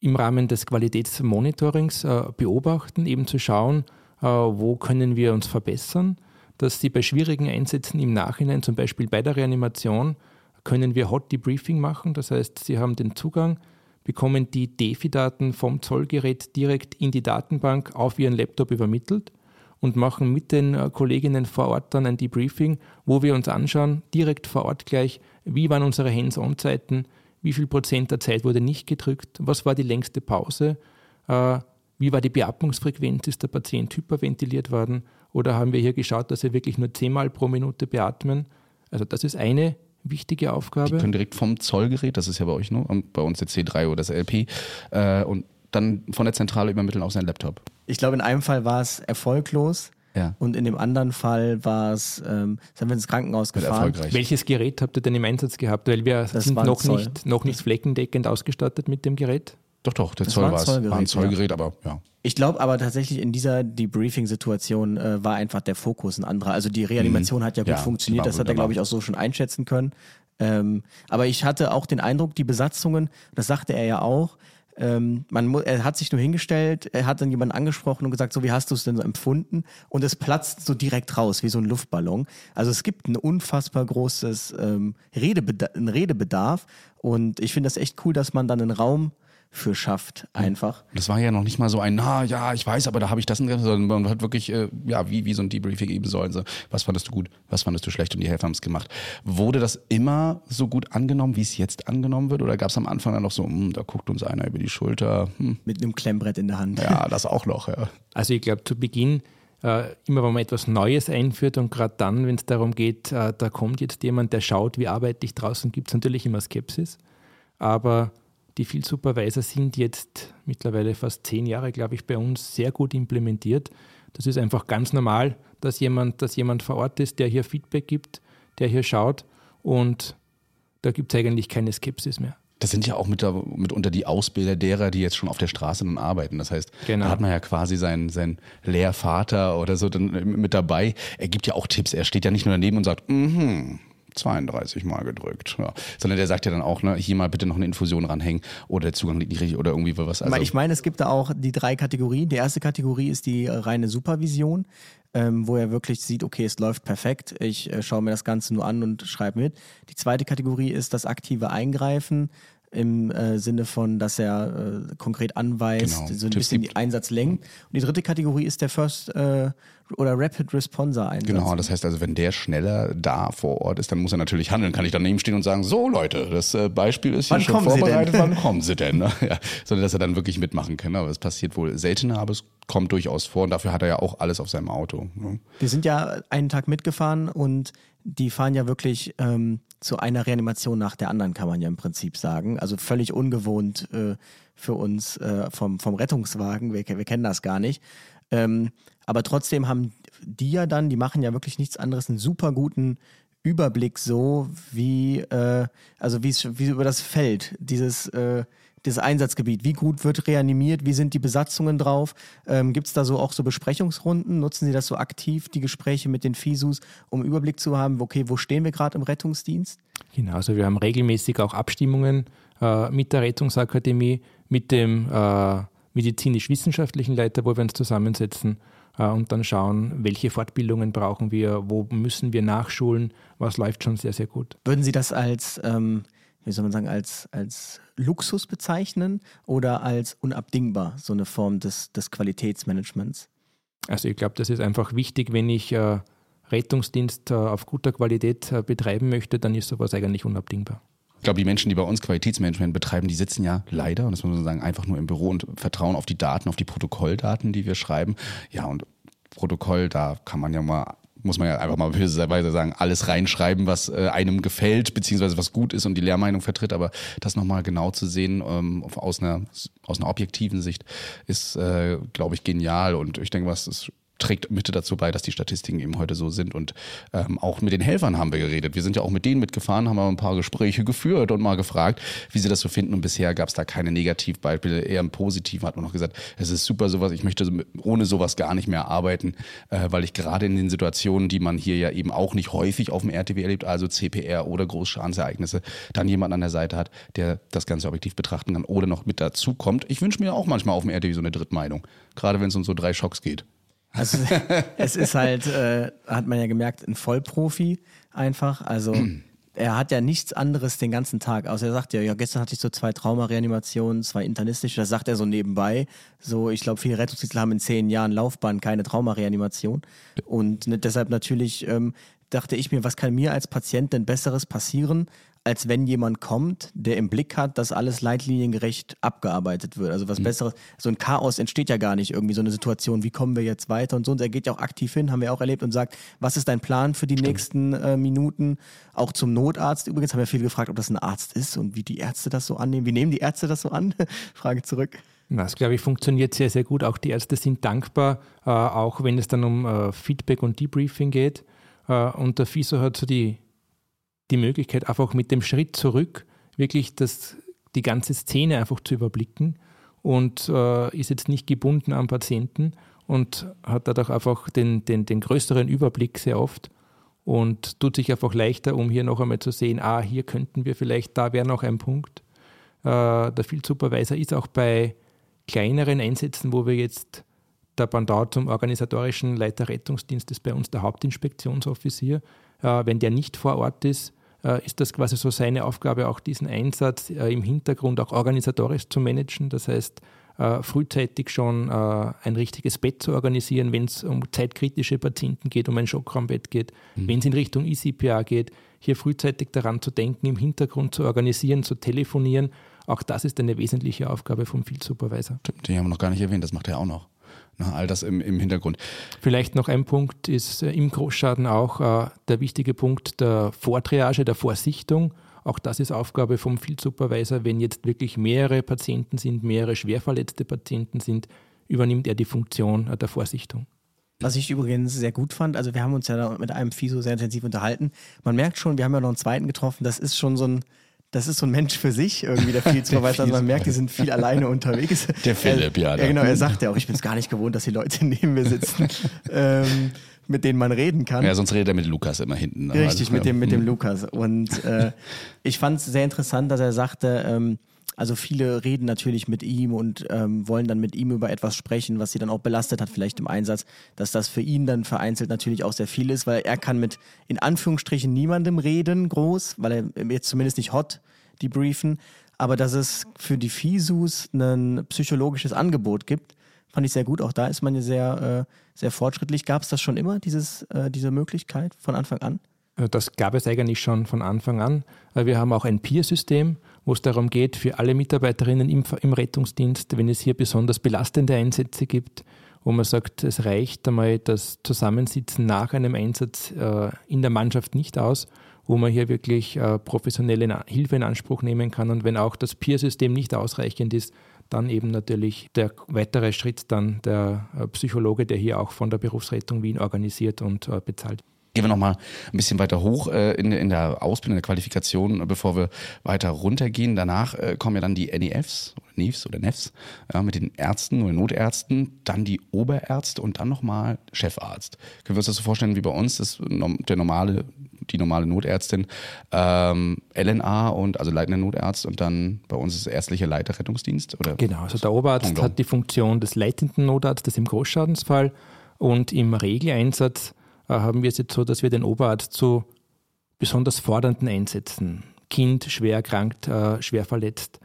Speaker 6: im Rahmen des Qualitätsmonitorings äh, beobachten, eben zu schauen, äh, wo können wir uns verbessern. dass Sie bei schwierigen Einsätzen im Nachhinein, zum Beispiel bei der Reanimation, können wir Hot Debriefing machen. Das heißt, Sie haben den Zugang, bekommen die Defi-Daten vom Zollgerät direkt in die Datenbank auf Ihren Laptop übermittelt und machen mit den äh, Kolleginnen vor Ort dann ein Debriefing, wo wir uns anschauen, direkt vor Ort gleich, wie waren unsere Hands-on-Zeiten, wie viel Prozent der Zeit wurde nicht gedrückt, was war die längste Pause, äh, wie war die Beatmungsfrequenz, ist der Patient hyperventiliert worden oder haben wir hier geschaut, dass wir wirklich nur zehnmal pro Minute beatmen. Also das ist eine wichtige Aufgabe.
Speaker 1: Die können direkt vom Zollgerät, das ist ja bei euch, ne? Und bei uns der C3 oder das LP, äh, und dann von der Zentrale übermitteln auf seinen Laptop.
Speaker 2: Ich glaube, in einem Fall war es erfolglos.
Speaker 1: Ja.
Speaker 2: Und in dem anderen Fall war es, ähm, sind wir ins Krankenhaus gefahren.
Speaker 6: Welches Gerät habt ihr denn im Einsatz gehabt? Weil wir
Speaker 2: Das
Speaker 6: sind noch
Speaker 2: Zoll.
Speaker 6: nicht, noch nicht flächendeckend ausgestattet mit dem Gerät.
Speaker 1: Doch, doch, der
Speaker 2: Das
Speaker 1: Zoll
Speaker 2: war
Speaker 1: es.
Speaker 2: Zollgerät,
Speaker 1: War ein
Speaker 2: ja.
Speaker 1: Zollgerät, aber ja.
Speaker 2: Ich glaube aber tatsächlich in dieser Debriefing-Situation äh, war einfach der Fokus ein anderer. Also die Reanimation hat ja gut
Speaker 1: Ja,
Speaker 2: funktioniert, das hat er,
Speaker 1: wunderbar.
Speaker 2: glaube ich, auch so schon einschätzen können. Ähm, aber ich hatte auch den Eindruck, die Besatzungen, das sagte er ja auch, ähm, man er hat sich nur hingestellt, er hat dann jemanden angesprochen und gesagt, so wie hast du es denn so empfunden? Und es platzt so direkt raus, wie so ein Luftballon. Also es gibt ein unfassbar großes ähm, Redebeda Redebedarf und ich finde das echt cool, dass man dann einen Raum für schafft, einfach.
Speaker 1: Das war ja noch nicht mal so ein, na ja, ich weiß, aber da habe ich das und das, sondern man hat wirklich, äh, ja, wie, wie so ein Debriefing eben soll. So, was fandest du gut, was fandest du schlecht und die Helfer haben es gemacht. Wurde das immer so gut angenommen, wie es jetzt angenommen wird? Oder gab es am Anfang dann noch so, hm, da guckt uns einer über die Schulter, hm,
Speaker 2: Mit einem Klemmbrett in der Hand.
Speaker 1: ja, das auch noch, ja.
Speaker 6: Also ich glaube, zu Beginn, äh, immer wenn man etwas Neues einführt und gerade dann, wenn es darum geht, äh, da kommt jetzt jemand, der schaut, wie arbeite ich draußen, gibt es natürlich immer Skepsis. Aber die Field Supervisor sind jetzt mittlerweile fast zehn Jahre, glaube ich, bei uns sehr gut implementiert. Das ist einfach ganz normal, dass jemand, dass jemand vor Ort ist, der hier Feedback gibt, der hier schaut und da gibt es eigentlich keine Skepsis mehr.
Speaker 1: Das sind ja auch mit, mitunter die Ausbilder derer, die jetzt schon auf der Straße dann arbeiten. Das heißt,
Speaker 6: Genau.
Speaker 1: da hat man ja quasi seinen, seinen Lehrvater oder so dann mit dabei. Er gibt ja auch Tipps. Er steht ja nicht nur daneben und sagt, mhm, 32 Mal gedrückt. Ja. Sondern der sagt ja dann auch, ne, hier mal bitte noch eine Infusion ranhängen oder der Zugang liegt nicht richtig oder irgendwie was. Also,
Speaker 2: ich meine, es gibt da auch die drei Kategorien. Die erste Kategorie ist die reine Supervision, ähm, wo er wirklich sieht, okay, es läuft perfekt. Ich äh, schaue mir das Ganze nur an und schreibe mit. Die zweite Kategorie ist das aktive Eingreifen im äh, Sinne von, dass er äh, konkret anweist,
Speaker 1: Genau,
Speaker 2: so ein
Speaker 1: Tipps
Speaker 2: bisschen
Speaker 1: gibt.
Speaker 2: die Einsatzlängen. Und die dritte Kategorie ist der First äh, oder Rapid Responder Einsatz.
Speaker 1: Genau, das heißt also, wenn der schneller da vor Ort ist, dann muss er natürlich handeln. Kann ich daneben stehen und sagen, so Leute, das äh, Beispiel ist hier
Speaker 2: Wann
Speaker 1: schon vorbereitet, wann kommen Sie denn? Ne? Ja, sondern dass er dann wirklich mitmachen kann. Aber es passiert wohl seltener, aber es kommt durchaus vor und dafür hat er ja auch alles auf seinem Auto. Ne?
Speaker 2: Wir sind ja einen Tag mitgefahren und die fahren ja wirklich ähm, zu einer Reanimation nach der anderen, kann man ja im Prinzip sagen. Also völlig ungewohnt äh, für uns äh, vom, vom Rettungswagen. Wir, wir kennen das gar nicht. Ähm, aber trotzdem haben die ja dann, die machen ja wirklich nichts anderes, einen super guten Überblick so, wie, äh, also wie über das Feld, dieses, äh, dieses Einsatzgebiet. Wie gut wird reanimiert? Wie sind die Besatzungen drauf? Ähm, Gibt es da so auch so Besprechungsrunden? Nutzen Sie das so aktiv, die Gespräche mit den FISUS, um Überblick zu haben, okay, wo stehen wir gerade im Rettungsdienst?
Speaker 6: Genau, also wir haben regelmäßig auch Abstimmungen äh, mit der Rettungsakademie, mit dem äh, medizinisch-wissenschaftlichen Leiter, wo wir uns zusammensetzen äh, und dann schauen, welche Fortbildungen brauchen wir, wo müssen wir nachschulen, was läuft schon sehr, sehr gut.
Speaker 2: Würden Sie das als, ähm, wie soll man sagen, als, als Luxus bezeichnen oder als unabdingbar, so eine Form des, des Qualitätsmanagements?
Speaker 6: Also ich glaube, das ist einfach wichtig, wenn ich äh, Rettungsdienst äh, auf guter Qualität äh, betreiben möchte, dann ist sowas eigentlich unabdingbar.
Speaker 1: Ich glaube, die Menschen, die bei uns Qualitätsmanagement betreiben, die sitzen ja leider, und das muss man sagen, einfach nur im Büro und vertrauen auf die Daten, auf die Protokolldaten, die wir schreiben. Ja, und Protokoll, da kann man ja mal, muss man ja einfach mal böserweise sagen, alles reinschreiben, was äh, einem gefällt, beziehungsweise was gut ist und die Lehrmeinung vertritt. Aber das nochmal genau zu sehen, ähm, aus, einer, aus einer objektiven Sicht, ist, äh, glaube ich, genial. Und ich denke, was ist trägt mit dazu bei, dass die Statistiken eben heute so sind. Und ähm, auch mit den Helfern haben wir geredet. Wir sind ja auch mit denen mitgefahren, haben ein paar Gespräche geführt und mal gefragt, wie sie das so finden. Und bisher gab es da keine Negativbeispiele, eher im Positiven hat man noch gesagt, es ist super sowas, ich möchte ohne sowas gar nicht mehr arbeiten, äh, weil ich gerade in den Situationen, die man hier ja eben auch nicht häufig auf dem RTW erlebt, also CPR oder Großschadensereignisse, dann jemand an der Seite hat, der das Ganze objektiv betrachten kann oder noch mit dazu kommt. Ich wünsche mir auch manchmal auf dem RTW so eine Drittmeinung, gerade wenn es um so drei Schocks geht.
Speaker 2: Also es ist halt, äh, hat man ja gemerkt, ein Vollprofi einfach. Also er hat ja nichts anderes den ganzen Tag. Außer er sagt ja, ja, gestern hatte ich so zwei Traumareanimationen, zwei internistische, das sagt er so nebenbei. So, ich glaube, viele Rettungstitel haben in zehn Jahren Laufbahn keine Traumareanimation. Und ne, deshalb natürlich ähm, dachte ich mir, was kann mir als Patient denn Besseres passieren, als wenn jemand kommt, der im Blick hat, dass alles leitliniengerecht abgearbeitet wird. Also was mhm. Besseres, so ein Chaos entsteht ja gar nicht irgendwie, so eine Situation, wie kommen wir jetzt weiter und so. Und er geht ja auch aktiv hin, haben wir auch erlebt und sagt, was ist dein Plan für die Stimmt. nächsten äh, Minuten? Auch zum Notarzt übrigens, haben wir viele gefragt, ob das ein Arzt ist und wie die Ärzte das so annehmen. Wie nehmen die Ärzte das so an? Frage zurück.
Speaker 6: Das, glaube ich, funktioniert sehr, sehr gut. Auch die Ärzte sind dankbar, äh, auch wenn es dann um äh, Feedback und Debriefing geht. Äh, und der FISO hat so die die Möglichkeit, einfach mit dem Schritt zurück wirklich das, die ganze Szene einfach zu überblicken und äh, ist jetzt nicht gebunden am Patienten und hat dadurch einfach den, den, den größeren Überblick sehr oft und tut sich einfach leichter, um hier noch einmal zu sehen, ah, hier könnten wir vielleicht, da wäre noch ein Punkt. Äh, der Field Supervisor ist auch bei kleineren Einsätzen, wo wir jetzt der Bandau zum organisatorischen Leiter Rettungsdienst ist bei uns der Hauptinspektionsoffizier. Äh, wenn der nicht vor Ort ist, ist das quasi so seine Aufgabe, auch diesen Einsatz äh, im Hintergrund auch organisatorisch zu managen. Das heißt, äh, frühzeitig schon ein richtiges Bett zu organisieren, wenn es um zeitkritische Patienten geht, um ein Schockraumbett geht, mhm. wenn es in Richtung ECPA geht, hier frühzeitig daran zu denken, im Hintergrund zu organisieren, zu telefonieren. Auch das ist eine wesentliche Aufgabe vom Field Supervisor.
Speaker 1: Die haben wir noch gar nicht erwähnt, das macht er auch noch. Na, all das im, im Hintergrund.
Speaker 6: Vielleicht noch ein Punkt ist äh, im Großschaden auch äh, der wichtige Punkt der Vortriage, der Vorsichtung. Auch das ist Aufgabe vom Field Supervisor. Wenn jetzt wirklich mehrere Patienten sind, mehrere schwerverletzte Patienten sind, übernimmt er die Funktion äh, der Vorsichtung.
Speaker 2: Was ich übrigens sehr gut fand, also wir haben uns ja mit einem FISO sehr intensiv unterhalten. Man merkt schon, wir haben ja noch einen zweiten getroffen, das ist schon so ein, das ist so ein Mensch für sich, irgendwie der viel zu Also man merkt, die sind viel alleine unterwegs.
Speaker 1: Der Philipp, ja.
Speaker 2: Ja, genau, er sagt ja auch, ich bin es gar nicht gewohnt, dass die Leute neben mir sitzen, ähm, mit denen man reden kann.
Speaker 1: Ja, sonst redet er mit Lukas immer hinten.
Speaker 2: Richtig, also, mit dem, mit dem Lukas. Und äh, ich fand es sehr interessant, dass er sagte, ähm, also viele reden natürlich mit ihm und ähm, wollen dann mit ihm über etwas sprechen, was sie dann auch belastet hat, vielleicht im Einsatz, dass das für ihn dann vereinzelt natürlich auch sehr viel ist, weil er kann mit in Anführungsstrichen niemandem reden, groß, weil er jetzt zumindest nicht hot debriefen, aber dass es für die FISUS ein psychologisches Angebot gibt, fand ich sehr gut. Auch da ist man ja sehr, äh, sehr fortschrittlich. Gab es das schon immer, dieses, äh, diese Möglichkeit von Anfang an?
Speaker 6: Äh, das gab es eigentlich schon von Anfang an. Wir haben auch ein Peer-System, wo es darum geht, für alle Mitarbeiterinnen im, im Rettungsdienst, wenn es hier besonders belastende Einsätze gibt, wo man sagt, es reicht einmal das Zusammensitzen nach einem Einsatz äh, in der Mannschaft nicht aus, wo man hier wirklich äh, professionelle Hilfe in Anspruch nehmen kann. Und wenn auch das Peer-System nicht ausreichend ist, dann eben natürlich der weitere Schritt dann der äh, Psychologe, der hier auch von der Berufsrettung Wien organisiert und äh, bezahlt.
Speaker 1: Gehen wir nochmal ein bisschen weiter hoch äh, in, in der Ausbildung, in der Qualifikation, bevor wir weiter runtergehen. Danach äh, kommen ja dann die NEFs, oder NEFs oder NEFs, ja, mit den Ärzten oder Notärzten, dann die Oberärzte und dann nochmal Chefarzt. Können wir uns das so vorstellen wie bei uns, das, der normale, die normale Notärztin, ähm, LNA und also leitender Notarzt und dann bei uns ist ärztlicher Leiter Rettungsdienst? Oder
Speaker 6: genau, also der Oberarzt Pondon. hat die Funktion des leitenden Notarztes im Großschadensfall und im Regeleinsatz haben wir es jetzt so, dass wir den Oberarzt zu besonders fordernden Einsätzen, Kind schwer erkrankt, äh, schwer verletzt,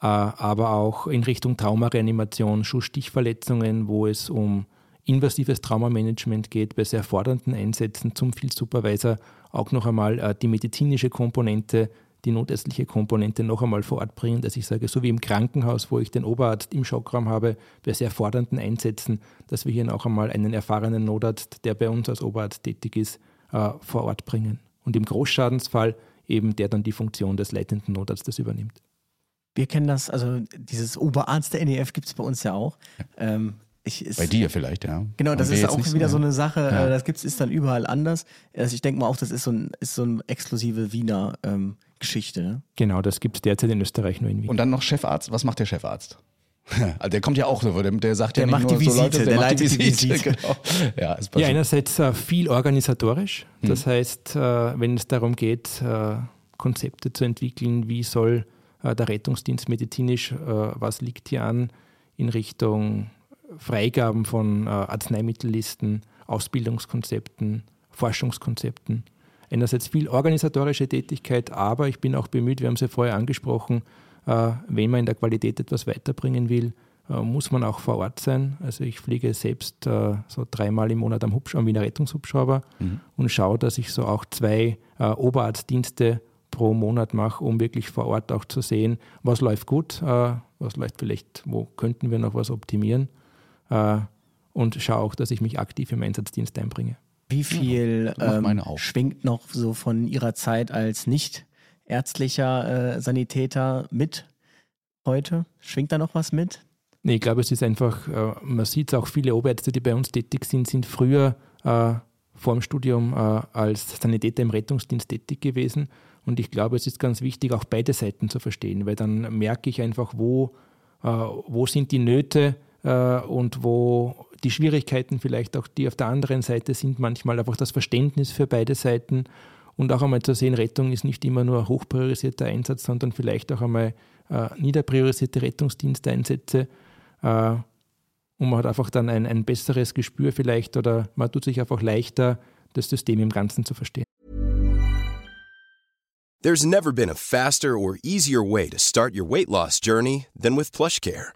Speaker 6: äh, aber auch in Richtung Traumareanimation, Schussstichverletzungen, wo es um invasives Traumamanagement geht, bei sehr fordernden Einsätzen zum Field Supervisor auch noch einmal die medizinische Komponente die notärztliche Komponente noch einmal vor Ort bringen, dass ich sage, so wie im Krankenhaus, wo ich den Oberarzt im Schockraum habe, bei sehr fordernden Einsätzen, dass wir hier noch einmal einen erfahrenen Notarzt, der bei uns als Oberarzt tätig ist, äh, vor Ort bringen. Und im Großschadensfall eben der dann die Funktion des leitenden Notarztes übernimmt.
Speaker 2: Wir kennen das, also dieses Oberarzt der NEF gibt es bei uns ja auch. Ähm,
Speaker 1: ich, bei dir vielleicht, ja.
Speaker 2: Genau, das ist auch wieder so, eine Sache, ja. Äh, das gibt's ist dann überall anders. Also ich denke mal auch, das ist so ein, ist so ein exklusive Wiener ähm, Geschichte. Ne?
Speaker 6: Genau, das gibt es derzeit in Österreich nur in Wien.
Speaker 1: Und dann noch Chefarzt. Was macht der Chefarzt? Also der kommt ja auch so, der, der sagt
Speaker 2: der
Speaker 1: ja
Speaker 2: nicht macht
Speaker 1: nur
Speaker 2: die Visite,
Speaker 1: so Leute,
Speaker 2: der, der leitet die Visite.
Speaker 1: Visite. Genau.
Speaker 6: Ja, ja, einerseits äh, viel organisatorisch. Hm. Das heißt, äh, wenn es darum geht, äh, Konzepte zu entwickeln, wie soll äh, der Rettungsdienst medizinisch, äh, was liegt hier an in Richtung Freigaben von äh, Arzneimittellisten, Ausbildungskonzepten, Forschungskonzepten. Einerseits viel organisatorische Tätigkeit, aber ich bin auch bemüht, wir haben es ja vorher angesprochen, äh, wenn man in der Qualität etwas weiterbringen will, äh, muss man auch vor Ort sein. Also ich fliege selbst äh, so dreimal im Monat am, Hubsch am Wiener Rettungshubschrauber mhm. und schaue, dass ich so auch zwei Oberarztdienste pro Monat mache, um wirklich vor Ort auch zu sehen, was läuft gut, was läuft vielleicht, wo könnten wir noch was optimieren und schaue auch, dass ich mich aktiv im Einsatzdienst einbringe.
Speaker 2: Wie viel ja, ähm, schwingt noch so von Ihrer Zeit als nicht ärztlicher äh, Sanitäter mit heute? Schwingt da noch was mit?
Speaker 6: Nee, ich glaube, es ist einfach, äh, man sieht es auch, viele Oberärzte, die bei uns tätig sind, sind früher äh, vor dem Studium äh, als Sanitäter im Rettungsdienst tätig gewesen. Und ich glaube, es ist ganz wichtig, auch beide Seiten zu verstehen, weil dann merke ich einfach, wo, äh, wo sind die Nöte äh, und wo die Schwierigkeiten vielleicht auch, die auf der anderen Seite sind, manchmal einfach das Verständnis für beide Seiten und auch einmal zu sehen, Rettung ist nicht immer nur ein hochpriorisierter Einsatz, sondern vielleicht auch einmal äh, niederpriorisierte Rettungsdiensteinsätze. Äh, und man hat einfach dann ein, ein besseres Gespür vielleicht oder man tut sich einfach leichter, das System im Ganzen zu verstehen.
Speaker 7: There's never been a faster or easier way to start your weight loss journey than with PlushCare.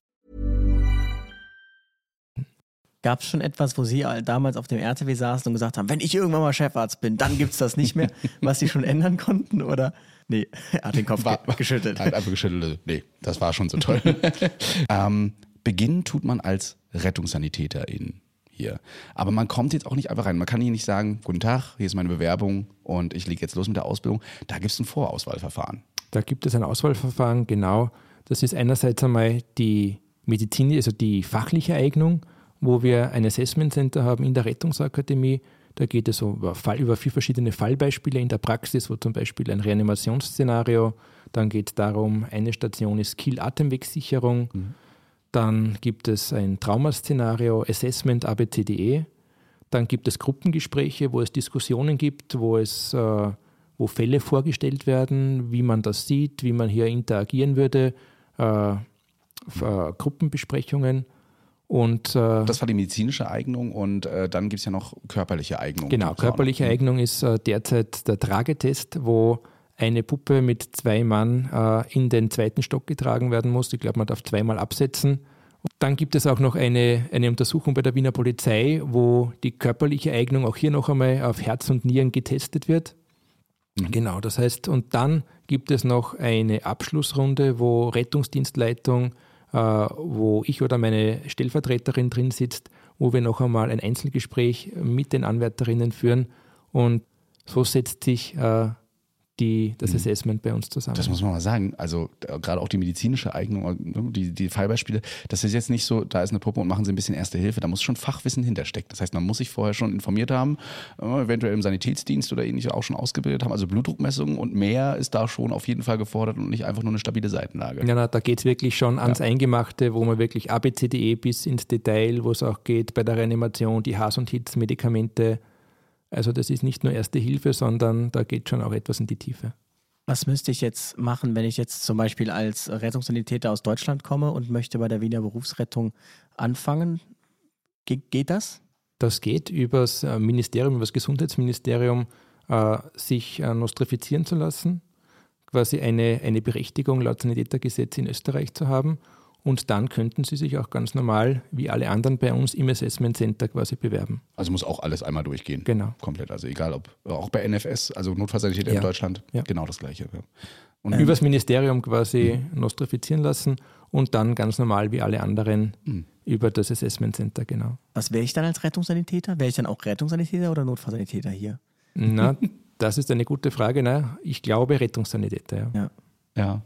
Speaker 2: Gab es schon etwas, wo Sie damals auf dem RTW saßen und gesagt haben, wenn ich irgendwann mal Chefarzt bin, dann gibt es das nicht mehr, was Sie schon ändern konnten? Oder? Nee, er hat den Kopf war, geschüttelt.
Speaker 1: Hat einfach geschüttelt. Nee, das war schon so toll. ähm, beginnen tut man als Rettungssanitäterin hier. Aber man kommt jetzt auch nicht einfach rein. Man kann hier nicht sagen, guten Tag, hier ist meine Bewerbung und ich lege jetzt los mit der Ausbildung. Da gibt es ein Vorauswahlverfahren.
Speaker 6: Da gibt es ein Auswahlverfahren, genau. Das ist einerseits einmal die Medizin, also die fachliche Eignung, wo wir ein Assessment Center haben in der Rettungsakademie. Da geht es über, Fall, über vier verschiedene Fallbeispiele in der Praxis, wo zum Beispiel ein Reanimationsszenario, dann geht es darum, eine Station ist Kiel-Atemwegssicherung, mhm. Dann gibt es ein Traumaszenario, Assessment ABCDE. Dann gibt es Gruppengespräche, wo es Diskussionen gibt, wo es äh, wo Fälle vorgestellt werden, wie man das sieht, wie man hier interagieren würde, äh, äh, Gruppenbesprechungen. Und,
Speaker 1: äh, das war die medizinische Eignung und äh, dann gibt es ja noch körperliche Eignung.
Speaker 6: Genau, körperliche Eignung ist äh, derzeit der Tragetest, wo eine Puppe mit zwei Mann äh, in den zweiten Stock getragen werden muss. Ich glaube, man darf zweimal absetzen. Und dann gibt es auch noch eine, eine Untersuchung bei der Wiener Polizei, wo die körperliche Eignung auch hier noch einmal auf Herz und Nieren getestet wird. Mhm. Genau, das heißt, und dann gibt es noch eine Abschlussrunde, wo Rettungsdienstleitung, wo ich oder meine Stellvertreterin drin sitzt, wo wir noch einmal ein Einzelgespräch mit den Anwärterinnen führen. Und so setzt sich äh, die, das mhm. Assessment bei uns zusammen.
Speaker 1: Das muss man mal sagen. Also gerade auch die medizinische Eignung, ne, die, die Fallbeispiele, das ist jetzt nicht so, da ist eine Puppe und machen sie ein bisschen Erste Hilfe. Da muss schon Fachwissen hinterstecken. Das heißt, man muss sich vorher schon informiert haben, äh, eventuell im Sanitätsdienst oder ähnlich auch schon ausgebildet haben. Also Blutdruckmessungen und mehr ist da schon auf jeden Fall gefordert und nicht einfach nur eine stabile Seitenlage.
Speaker 6: Ja, na, da geht es wirklich schon ans ja. Eingemachte, wo man wirklich ABCDE bis ins Detail, wo es auch geht bei der Reanimation, die Has- und Hits-Medikamente also das ist nicht nur Erste Hilfe, sondern da geht schon auch etwas in die Tiefe.
Speaker 2: Was müsste ich jetzt machen, wenn ich jetzt zum Beispiel als Rettungssanitäter aus Deutschland komme und möchte bei der Wiener Berufsrettung anfangen? Ge geht das?
Speaker 6: Das geht über das äh, Ministerium, über das Gesundheitsministerium, äh, sich äh, nostrifizieren zu lassen, quasi eine, eine Berechtigung laut Sanitätergesetz in Österreich zu haben und dann könnten Sie sich auch ganz normal, wie alle anderen bei uns, im Assessment Center quasi bewerben.
Speaker 1: Also muss auch alles einmal durchgehen.
Speaker 6: Genau.
Speaker 1: Komplett. Also egal ob, auch bei NFS, also Notfallsanitäter ja. in Deutschland, ja. genau das Gleiche. Ja.
Speaker 6: Und Übers Ministerium quasi mhm. nostrifizieren lassen und dann ganz normal wie alle anderen mhm. über das Assessment Center, genau.
Speaker 2: Was wäre ich dann als Rettungssanitäter? Wäre ich dann auch Rettungssanitäter oder Notfallsanitäter hier?
Speaker 6: Na, das ist eine gute Frage. Ne? Ich glaube Rettungssanitäter,
Speaker 1: ja. Ja.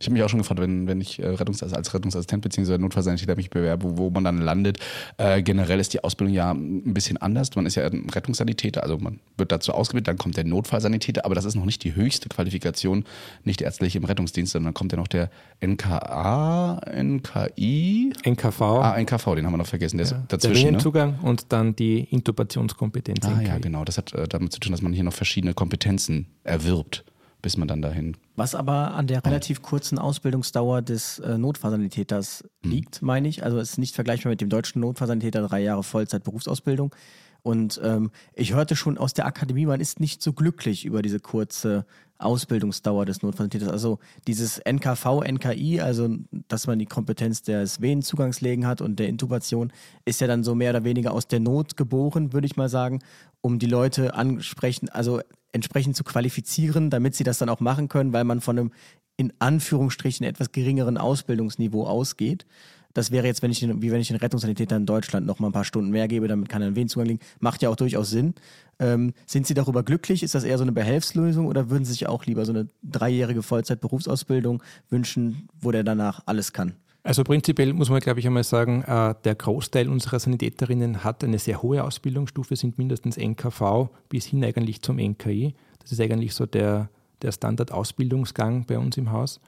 Speaker 1: Ich habe mich auch schon gefragt, wenn, wenn ich äh, Rettungs als Rettungsassistent bzw. Notfallsanitäter mich bewerbe, wo, wo man dann landet. Äh, generell ist die Ausbildung ja ein bisschen anders. Man ist ja ein Rettungssanitäter, also man wird dazu ausgebildet, dann kommt der Notfallsanitäter, aber das ist noch nicht die höchste Qualifikation, nicht ärztlich im Rettungsdienst, sondern dann kommt ja noch der NKA, NKI.
Speaker 6: NKV.
Speaker 1: Ah, NKV, den haben wir noch vergessen. Der,
Speaker 6: ja,
Speaker 1: dazwischen,
Speaker 6: der ne? und dann die Intubationskompetenz.
Speaker 1: Ah, ja, genau. Das hat äh, damit zu tun, dass man hier noch verschiedene Kompetenzen erwirbt bis man dann dahin.
Speaker 2: Was aber an der relativ kurzen Ausbildungsdauer des äh, Notfallsanitäters hm. liegt, meine ich. Also es ist nicht vergleichbar mit dem deutschen Notfallsanitäter, drei Jahre Vollzeit Berufsausbildung. Und ähm, ich hörte schon aus der Akademie, man ist nicht so glücklich über diese kurze Ausbildungsdauer des Notfallsanitäters. Also dieses NKV, NKI, also dass man die Kompetenz des Venenzugangslegen hat und der Intubation, ist ja dann so mehr oder weniger aus der Not geboren, würde ich mal sagen, um die Leute ansprechen, also entsprechend zu qualifizieren, damit sie das dann auch machen können, weil man von einem in Anführungsstrichen etwas geringeren Ausbildungsniveau ausgeht. Das wäre jetzt, wenn ich den, wie wenn ich den Rettungssanitäter in Deutschland noch mal ein paar Stunden mehr gebe, damit kann er einen Wehenzugang liegen. Macht ja auch durchaus Sinn. Ähm, sind Sie darüber glücklich? Ist das eher so eine Behelfslösung oder würden Sie sich auch lieber so eine dreijährige Vollzeit-Berufsausbildung wünschen, wo der danach alles kann?
Speaker 6: Also prinzipiell muss man, glaube ich, einmal sagen, äh, der Großteil unserer Sanitäterinnen hat eine sehr hohe Ausbildungsstufe, sind mindestens NKV bis hin eigentlich zum NKI. Das ist eigentlich so der, der Standard-Ausbildungsgang bei uns im Haus.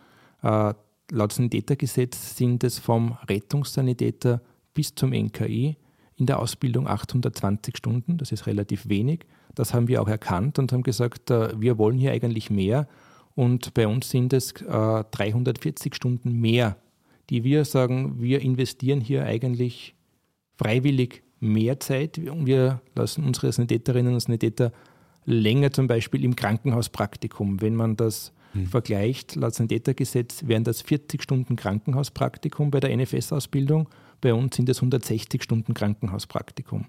Speaker 6: Äh, laut Sanitätergesetz sind es vom Rettungssanitäter bis zum NKI in der Ausbildung 820 Stunden. Das ist relativ wenig. Das haben wir auch erkannt und haben gesagt, äh, wir wollen hier eigentlich mehr. Und bei uns sind es 340 Stunden mehr die wir sagen, wir investieren hier eigentlich freiwillig mehr Zeit und wir lassen unsere Sanitäterinnen und Sanitäter länger zum Beispiel im Krankenhauspraktikum. Wenn man das hm. vergleicht, laut Sanitätergesetz wären das 40 Stunden Krankenhauspraktikum bei der NFS-Ausbildung. Bei uns sind es 160 Stunden Krankenhauspraktikum.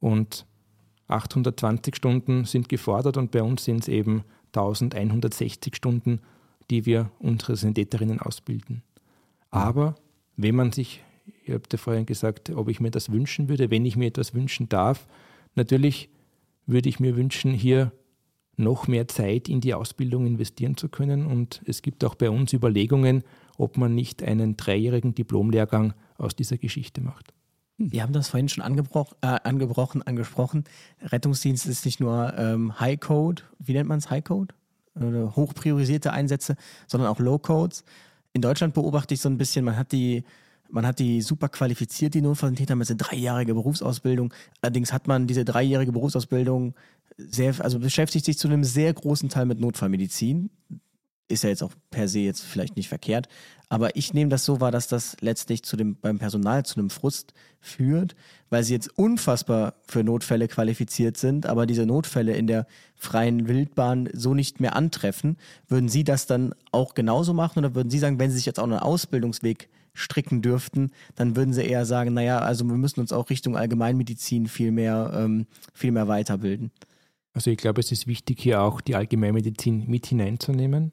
Speaker 6: Und 820 Stunden sind gefordert und bei uns sind es eben 1160 Stunden, die wir unsere Sanitäterinnen ausbilden. Aber wenn man sich, ihr habt ja vorhin gesagt, ob ich mir das wünschen würde, wenn ich mir etwas wünschen darf, natürlich würde ich mir wünschen, hier noch mehr Zeit in die Ausbildung investieren zu können. Und es gibt auch bei uns Überlegungen, ob man nicht einen dreijährigen Diplomlehrgang aus dieser Geschichte macht.
Speaker 2: Wir haben das vorhin schon angebrochen, äh, angebrochen, angesprochen. Rettungsdienst ist nicht nur ähm, High Code, wie nennt man es High Code? Äh, hochpriorisierte Einsätze, sondern auch Low Codes in Deutschland beobachte ich so ein bisschen, man hat die, man hat die super qualifiziert, die Notfallsanitäter, mit einer dreijährige Berufsausbildung. Allerdings hat man diese dreijährige Berufsausbildung sehr, also beschäftigt sich zu einem sehr großen Teil mit Notfallmedizin ist ja jetzt auch per se jetzt vielleicht nicht verkehrt, aber ich nehme das so wahr, dass das letztlich zu dem, beim Personal zu einem Frust führt, weil sie jetzt unfassbar für Notfälle qualifiziert sind, aber diese Notfälle in der freien Wildbahn so nicht mehr antreffen. Würden Sie das dann auch genauso machen oder würden Sie sagen, wenn Sie sich jetzt auch einen Ausbildungsweg stricken dürften, dann würden Sie eher sagen, naja, also wir müssen uns auch Richtung Allgemeinmedizin viel mehr, ähm, viel mehr weiterbilden?
Speaker 6: Also ich glaube, es ist wichtig, hier auch die Allgemeinmedizin mit hineinzunehmen.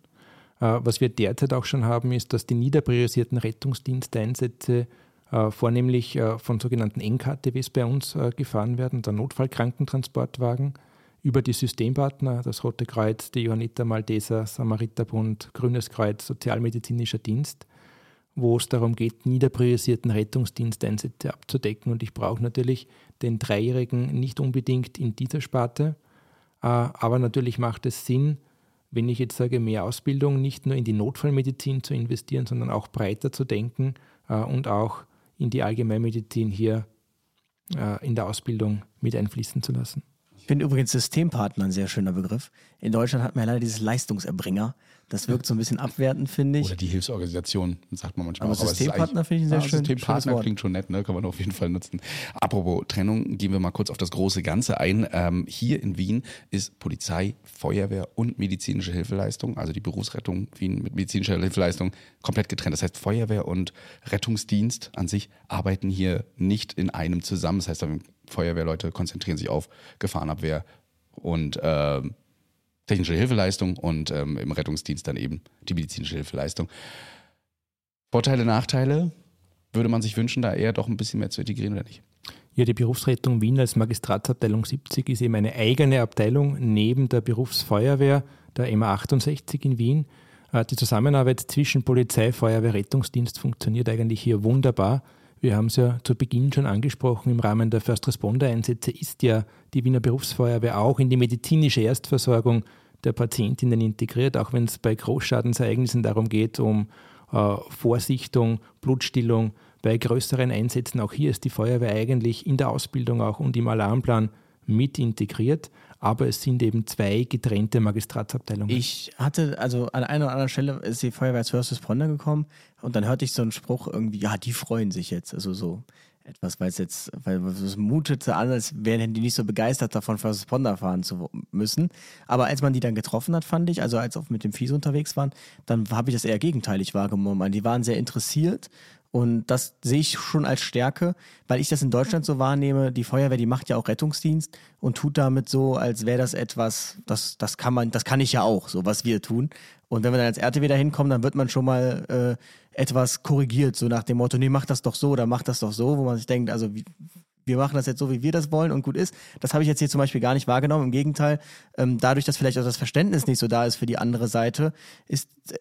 Speaker 6: Äh, was wir derzeit auch schon haben, ist, dass die niederpriorisierten Rettungsdiensteinsätze äh, vornehmlich äh, von sogenannten NKTWs bei uns gefahren werden, der Notfallkrankentransportwagen, über die Systempartner, das Rote Kreuz, die Johanniter Malteser, Samariterbund, Grünes Kreuz, Sozialmedizinischer Dienst, wo es darum geht, niederpriorisierten Rettungsdiensteinsätze abzudecken. Und ich brauche natürlich den Dreijährigen nicht unbedingt in dieser Sparte, aber natürlich macht es Sinn, wenn ich jetzt sage, mehr Ausbildung nicht nur in die Notfallmedizin zu investieren, sondern auch breiter zu denken äh, und auch in die Allgemeinmedizin hier äh, in der Ausbildung mit einfließen zu lassen.
Speaker 2: Ich finde übrigens Systempartner ein sehr schöner Begriff. In Deutschland hat man ja leider dieses Leistungserbringer. Das wirkt so ein bisschen abwertend, finde ich.
Speaker 1: Oder die Hilfsorganisation, sagt man manchmal
Speaker 2: aber auch. Systempartner finde ich ein sehr ja, schön.
Speaker 1: Systempartner klingt schon nett, ne? kann man auf jeden Fall nutzen. Apropos Trennung, gehen wir mal kurz auf das große Ganze ein. Ähm, hier in Wien ist Polizei, Feuerwehr und medizinische Hilfeleistung, also die Berufsrettung Wien mit medizinischer Hilfeleistung, komplett getrennt. Das heißt, Feuerwehr und Rettungsdienst an sich arbeiten hier nicht in einem zusammen. Das heißt, Feuerwehrleute konzentrieren sich auf Gefahrenabwehr und ähm, technische Hilfeleistung und ähm, im Rettungsdienst dann eben die medizinische Hilfeleistung. Vorteile, Nachteile, würde man sich wünschen, da eher doch ein bisschen mehr zu integrieren oder nicht?
Speaker 6: Ja, die Berufsrettung Wien als Magistratsabteilung 70 ist eben eine eigene Abteilung neben der Berufsfeuerwehr der MA 68 in Wien. Äh, die Zusammenarbeit zwischen Polizei, Feuerwehr, Rettungsdienst funktioniert eigentlich hier wunderbar. Wir haben es ja zu Beginn schon angesprochen, im Rahmen der First Responder-Einsätze ist ja die Wiener Berufsfeuerwehr auch in die medizinische Erstversorgung der Patientinnen integriert, auch wenn es bei Großschadensereignissen darum geht, um äh, Vorsichtung, Blutstillung, bei größeren Einsätzen, auch hier ist die Feuerwehr eigentlich in der Ausbildung auch und im Alarmplan mit integriert, aber es sind eben zwei getrennte Magistratsabteilungen.
Speaker 2: Ich hatte, also an einer oder anderen Stelle ist die Feuerwehr als First Responder gekommen und dann hörte ich so einen Spruch irgendwie, ja, die freuen sich jetzt. Also so etwas, weil es jetzt, weil es mutete an, als wären die nicht so begeistert davon, First Responder fahren zu müssen. Aber als man die dann getroffen hat, fand ich, also als auch mit dem Fies unterwegs waren, dann habe ich das eher gegenteilig wahrgenommen. Die waren sehr interessiert und das sehe ich schon als Stärke, weil ich das in Deutschland so wahrnehme. Die Feuerwehr, die macht ja auch Rettungsdienst und tut damit so, als wäre das etwas, das, das kann man, das kann ich ja auch, so was wir tun. Und wenn wir dann als RTW da hinkommen, dann wird man schon mal äh, etwas korrigiert, so nach dem Motto, nee, mach das doch so oder mach das doch so, wo man sich denkt, also wie, wir machen das jetzt so, wie wir das wollen und gut ist. Das habe ich jetzt hier zum Beispiel gar nicht wahrgenommen. Im Gegenteil, ähm, dadurch, dass vielleicht auch das Verständnis nicht so da ist für die andere Seite, ist, äh,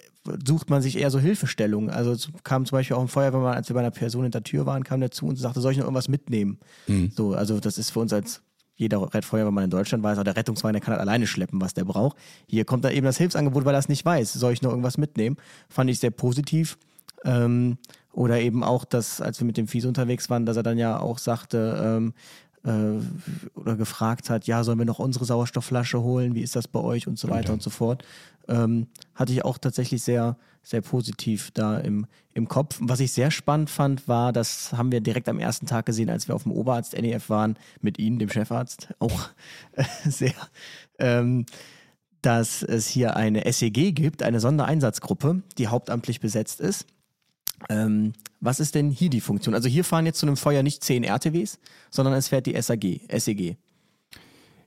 Speaker 2: sucht man sich eher so Hilfestellungen. Also kam zum Beispiel auch ein Feuerwehrmann, als wir bei einer Person in der Tür waren, kam der zu uns und sagte, soll ich noch irgendwas mitnehmen? Mhm. So, also das ist für uns als jeder Feuerwehrmann in Deutschland weiß, auch der Rettungswagen, der kann halt alleine schleppen, was der braucht. Hier kommt dann eben das Hilfsangebot, weil er es nicht weiß. Soll ich noch irgendwas mitnehmen? Fand ich sehr positiv. Ähm, oder eben auch, dass, als wir mit dem Fies unterwegs waren, dass er dann ja auch sagte, ähm, äh, oder gefragt hat, ja, sollen wir noch unsere Sauerstoffflasche holen, wie ist das bei euch und so weiter und so fort. Ähm, hatte ich auch tatsächlich sehr, sehr positiv da im, im Kopf. Was ich sehr spannend fand, war, das haben wir direkt am ersten Tag gesehen, als wir auf dem Oberarzt NEF waren, mit Ihnen, dem Chefarzt, auch äh, sehr, ähm, dass es hier eine SEG gibt, eine Sondereinsatzgruppe, die hauptamtlich besetzt ist ähm, was ist denn hier die Funktion? Also hier fahren jetzt zu einem Feuer nicht 10 RTWs, sondern es fährt die SAG, SEG.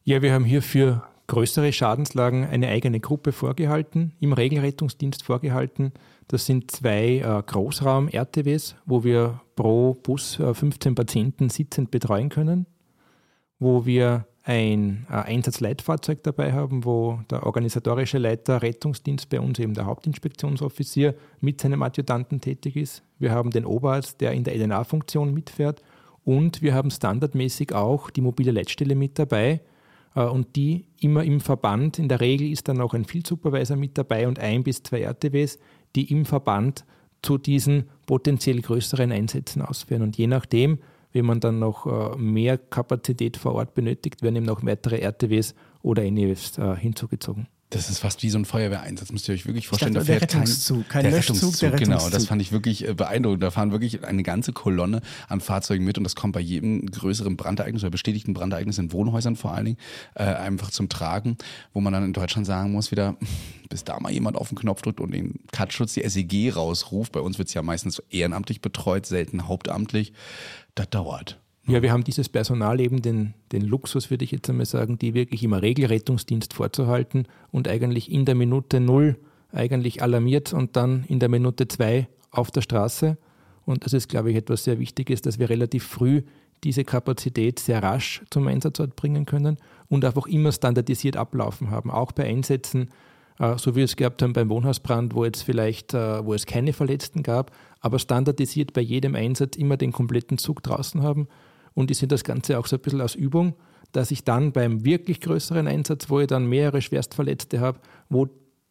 Speaker 6: Ja, wir haben hier für größere Schadenslagen eine eigene Gruppe vorgehalten, im Regelrettungsdienst vorgehalten. Das sind zwei äh, Großraum-RTWs, wo wir pro Bus äh, 15 Patienten sitzend betreuen können, wo wir ein äh, Einsatzleitfahrzeug dabei haben, wo der organisatorische Leiter Rettungsdienst bei uns eben der Hauptinspektionsoffizier mit seinem Adjutanten tätig ist. Wir haben den Oberarzt, der in der LNA-Funktion mitfährt und wir haben standardmäßig auch die mobile Leitstelle mit dabei äh, und die immer im Verband, in der Regel ist dann auch ein Field Supervisor mit dabei und ein bis zwei RTWs, die im Verband zu diesen potenziell größeren Einsätzen ausführen. Und je nachdem, wenn man dann noch äh, mehr Kapazität vor Ort benötigt, werden eben noch weitere RTWs oder NEWs äh, hinzugezogen.
Speaker 1: Das ist fast wie so ein Feuerwehreinsatz, müsst ihr euch wirklich vorstellen.
Speaker 2: Dachte, da fährt der Rettungszug, kein, der
Speaker 1: Rettungszug,
Speaker 2: der
Speaker 1: Rettungszug.
Speaker 2: Rettungszug.
Speaker 1: Genau, das fand ich wirklich äh, beeindruckend. Da fahren wirklich eine ganze Kolonne an Fahrzeugen mit und das kommt bei jedem größeren Brandereignis oder bestätigten Brandereignis in Wohnhäusern vor allen Dingen äh, einfach zum Tragen, wo man dann in Deutschland sagen muss wieder, bis da mal jemand auf den Knopf drückt und den Cutschutz, die SEG rausruft. Bei uns wird es ja meistens ehrenamtlich betreut, selten hauptamtlich. Das dauert.
Speaker 6: Ja, wir haben dieses Personal eben den, den Luxus, würde ich jetzt einmal sagen, die wirklich immer Regelrettungsdienst vorzuhalten und eigentlich in der Minute null eigentlich alarmiert und dann in der Minute zwei auf der Straße. Und das ist, glaube ich, etwas sehr Wichtiges, dass wir relativ früh diese Kapazität sehr rasch zum Einsatzort bringen können und einfach immer standardisiert ablaufen haben. Auch bei Einsätzen, äh, so wie wir es gehabt haben beim Wohnhausbrand, wo jetzt vielleicht, äh, wo es keine Verletzten gab, aber standardisiert bei jedem Einsatz immer den kompletten Zug draußen haben und ich sehe das Ganze auch so ein bisschen aus Übung, dass ich dann beim wirklich größeren Einsatz, wo ich dann mehrere Schwerstverletzte habe, wo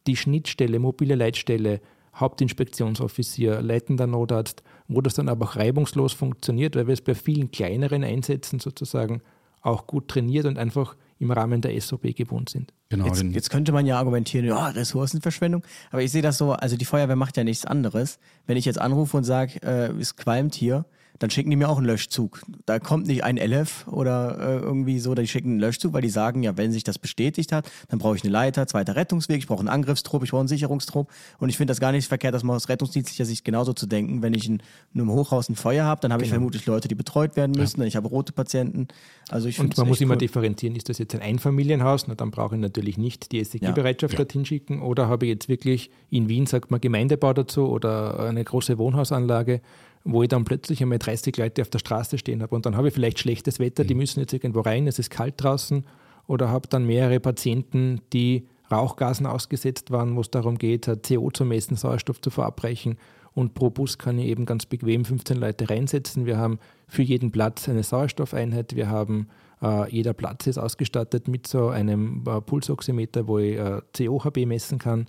Speaker 6: die Schnittstelle, mobile Leitstelle, Hauptinspektionsoffizier, leitender Notarzt, wo das dann aber auch reibungslos funktioniert, weil wir es bei vielen kleineren Einsätzen sozusagen auch gut trainiert und einfach im Rahmen der SOP gewohnt sind.
Speaker 2: Genau, jetzt, jetzt, könnte man ja argumentieren, ja, Ressourcenverschwendung, aber ich sehe das so, also die Feuerwehr macht ja nichts anderes. Wenn ich jetzt anrufe und sage, äh, es qualmt hier, dann schicken die mir auch einen Löschzug. Da kommt nicht ein LF oder äh, irgendwie so, die schicken einen Löschzug, weil die sagen, ja, wenn sich das bestätigt hat, dann brauche ich eine Leiter, zweiter Rettungsweg, ich brauche einen Angriffstrupp, ich brauche einen Sicherungstrupp. Und ich finde das gar nicht verkehrt, dass man aus rettungsdienstlicher Sicht genauso zu denken. Wenn ich in, in einem Hochhaus ein Feuer habe, dann habe ich genau. vermutlich Leute, die betreut werden müssen, ja. ich habe rote Patienten. Also ich
Speaker 6: Und man muss immer differenzieren, ist das jetzt ein Einfamilienhaus? Na, dann brauche ich natürlich nicht die SEG-Bereitschaft ja. ja. dorthin schicken. Oder habe ich jetzt wirklich, in Wien sagt man Gemeindebau dazu oder eine große Wohnhausanlage wo ich dann plötzlich einmal 30 Leute auf der Straße stehen habe. Und dann habe ich vielleicht schlechtes Wetter, die mhm. müssen jetzt irgendwo rein, es ist kalt draußen. Oder habe dann mehrere Patienten, die Rauchgasen ausgesetzt waren, wo es darum geht, CO zu messen, Sauerstoff zu verabreichen. Und pro Bus kann ich eben ganz bequem 15 Leute reinsetzen. Wir haben für jeden Platz eine Sauerstoffeinheit. Wir haben, äh, jeder Platz ist ausgestattet mit so einem äh, Pulsoximeter, wo ich äh, COHB messen kann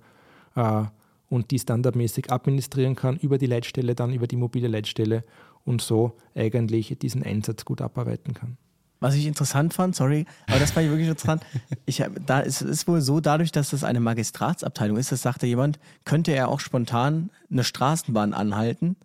Speaker 6: äh, und die standardmäßig administrieren kann über die Leitstelle, dann über die mobile Leitstelle und so eigentlich diesen Einsatz gut abarbeiten kann.
Speaker 2: Was ich interessant fand, sorry, aber das fand ich wirklich interessant. Ich, da ist, es ist wohl so, dadurch, dass das eine Magistratsabteilung ist, das sagte jemand, könnte er auch spontan eine Straßenbahn anhalten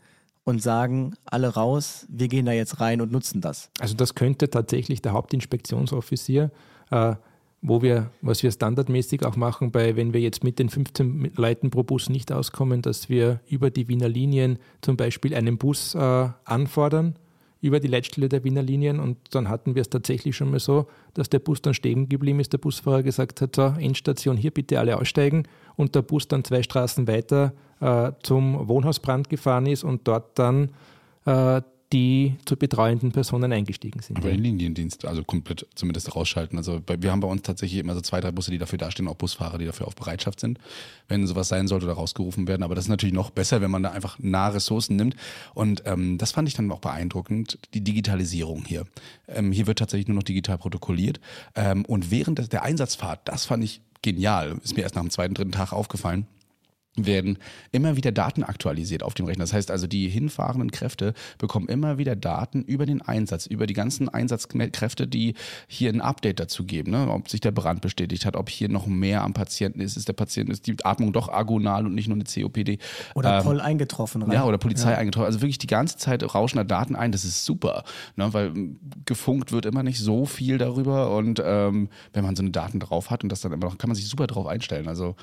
Speaker 2: und sagen, alle raus, wir gehen da jetzt rein und nutzen das.
Speaker 6: Also das könnte tatsächlich der Hauptinspektionsoffizier, äh, wo wir, was wir standardmäßig auch machen, bei, wenn wir jetzt mit den 15 Leuten pro Bus nicht auskommen, dass wir über die Wiener Linien zum Beispiel einen Bus äh, anfordern über die Leitstelle der Wiener Linien. Und dann hatten wir es tatsächlich schon mal so, dass der Bus dann stehen geblieben ist, der Busfahrer gesagt hat, so, Endstation, hier bitte alle aussteigen. Und der Bus dann zwei Straßen weiter äh, zum Wohnhausbrand gefahren ist und dort dann äh, die zu betreuenden Personen eingestiegen sind.
Speaker 1: Aber den Liniendienst, also komplett zumindest rausschalten. Also wir haben bei uns tatsächlich immer so zwei, drei Busse, die dafür dastehen, auch Busfahrer, die dafür auf Bereitschaft sind, wenn sowas sein sollte oder rausgerufen werden. Aber das ist natürlich noch besser, wenn man da einfach nahe Ressourcen nimmt. Und ähm, das fand ich dann auch beeindruckend, die Digitalisierung hier. Ähm, hier wird tatsächlich nur noch digital protokolliert. Ähm, und während der Einsatzfahrt, das fand ich genial, ist mir erst nach dem zweiten, dritten Tag aufgefallen werden immer wieder Daten aktualisiert auf dem Rechner. Das heißt also, die hinfahrenden Kräfte bekommen immer wieder Daten über den Einsatz, über die ganzen Einsatzkräfte, die hier ein Update dazu geben, ne? ob sich der Brand bestätigt hat, ob hier noch mehr am Patienten ist, ist der Patient, ist die Atmung doch agonal und nicht nur eine COPD.
Speaker 2: Oder ähm, voll eingetroffen.
Speaker 1: Rein. Ja, oder Polizei ja. eingetroffen. Also wirklich die ganze Zeit rauschen da Daten ein, das ist super, ne? weil gefunkt wird immer nicht so viel darüber und ähm, wenn man so eine Daten drauf hat und das dann immer noch, kann man sich super drauf einstellen. Also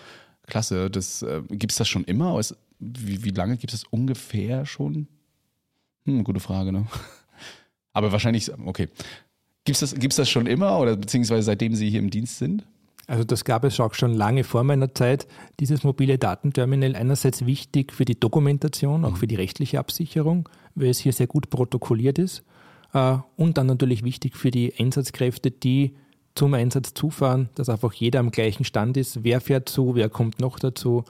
Speaker 1: Klasse. Das, äh, gibt es das schon immer? Wie, wie lange gibt es ungefähr schon? Hm, gute Frage, ne? Aber wahrscheinlich, okay. Gibt es das, gibt's das schon immer oder beziehungsweise seitdem Sie hier im Dienst sind?
Speaker 6: Also das gab es auch schon lange vor meiner Zeit. Dieses mobile Datenterminal einerseits wichtig für die Dokumentation, auch mhm. für die rechtliche Absicherung, weil es hier sehr gut protokolliert ist. Äh, und dann natürlich wichtig für die Einsatzkräfte, die zum Einsatz zufahren, dass einfach jeder am gleichen Stand ist. Wer fährt zu, wer kommt noch dazu?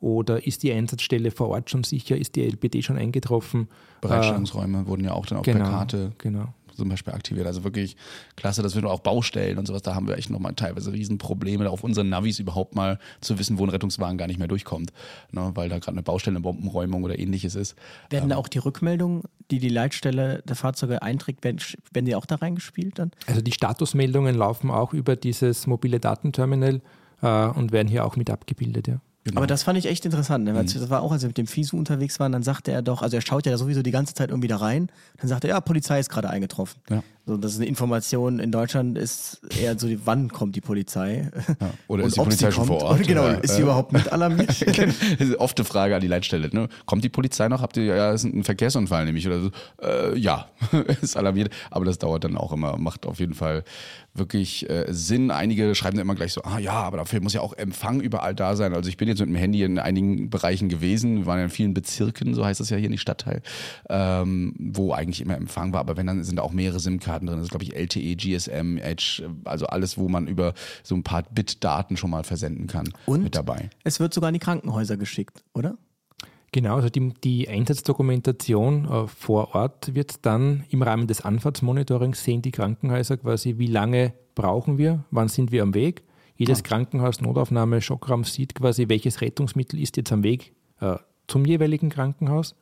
Speaker 6: Oder ist die Einsatzstelle vor Ort schon sicher? Ist die LPD schon eingetroffen?
Speaker 1: Bereitstellungsräume äh, wurden ja auch dann auch
Speaker 6: genau,
Speaker 1: per Karte
Speaker 6: genau
Speaker 1: zum Beispiel aktiviert. Also wirklich klasse, dass wir auch Baustellen und sowas, da haben wir echt nochmal teilweise Riesenprobleme, auf unseren Navis überhaupt mal zu wissen, wo ein Rettungswagen gar nicht mehr durchkommt, ne, weil da gerade eine Baustelle, eine Bombenräumung oder ähnliches ist.
Speaker 2: Werden ähm, da auch die Rückmeldungen, die die Leitstelle der Fahrzeuge einträgt, werden, werden die auch da reingespielt dann?
Speaker 6: Also die Statusmeldungen laufen auch über dieses mobile Datenterminal äh, und werden hier auch mit abgebildet, ja.
Speaker 2: Genau. Aber das fand ich echt interessant. Ne? Mhm. Das war auch, als wir mit dem FISU unterwegs waren, dann sagte er doch, also er schaut ja sowieso die ganze Zeit irgendwie da rein. Dann sagte er, ja, Polizei ist gerade eingetroffen. Ja. So, das ist eine Information in Deutschland, ist eher so, wann kommt die Polizei?
Speaker 1: Ja. Oder ist die Polizei schon vor Ort?
Speaker 2: Genau, oder, ist sie äh, überhaupt mit alarmiert?
Speaker 1: oft eine Frage an die Leitstelle. Ne? Kommt die Polizei noch? Habt ihr, ja, ist ein Verkehrsunfall nämlich oder so. Äh, ja, ist alarmiert. Aber das dauert dann auch immer, macht auf jeden Fall wirklich äh, Sinn. Einige schreiben dann immer gleich so, ah ja, aber dafür muss ja auch Empfang überall da sein. Also ich bin jetzt mit dem Handy in einigen Bereichen gewesen, wir waren ja in vielen Bezirken, so heißt das ja hier in die Stadtteil, ähm, wo eigentlich immer Empfang war. Aber wenn, dann sind da auch mehrere SIM-Karten drin. Das ist, glaube ich, LTE, GSM, Edge, also alles, wo man über so ein paar Bit-Daten schon mal versenden kann,
Speaker 2: Und
Speaker 1: mit dabei.
Speaker 2: Es wird sogar in die Krankenhäuser geschickt, oder?
Speaker 6: Genau, also die, die Einsatzdokumentation äh, vor Ort wird dann im Rahmen des Anfahrtsmonitorings sehen die Krankenhäuser quasi, wie lange brauchen wir, wann sind wir am Weg. Jedes ja. Krankenhaus, Notaufnahme, Schockraum sieht quasi, welches Rettungsmittel ist jetzt am Weg äh, zum jeweiligen Krankenhaus.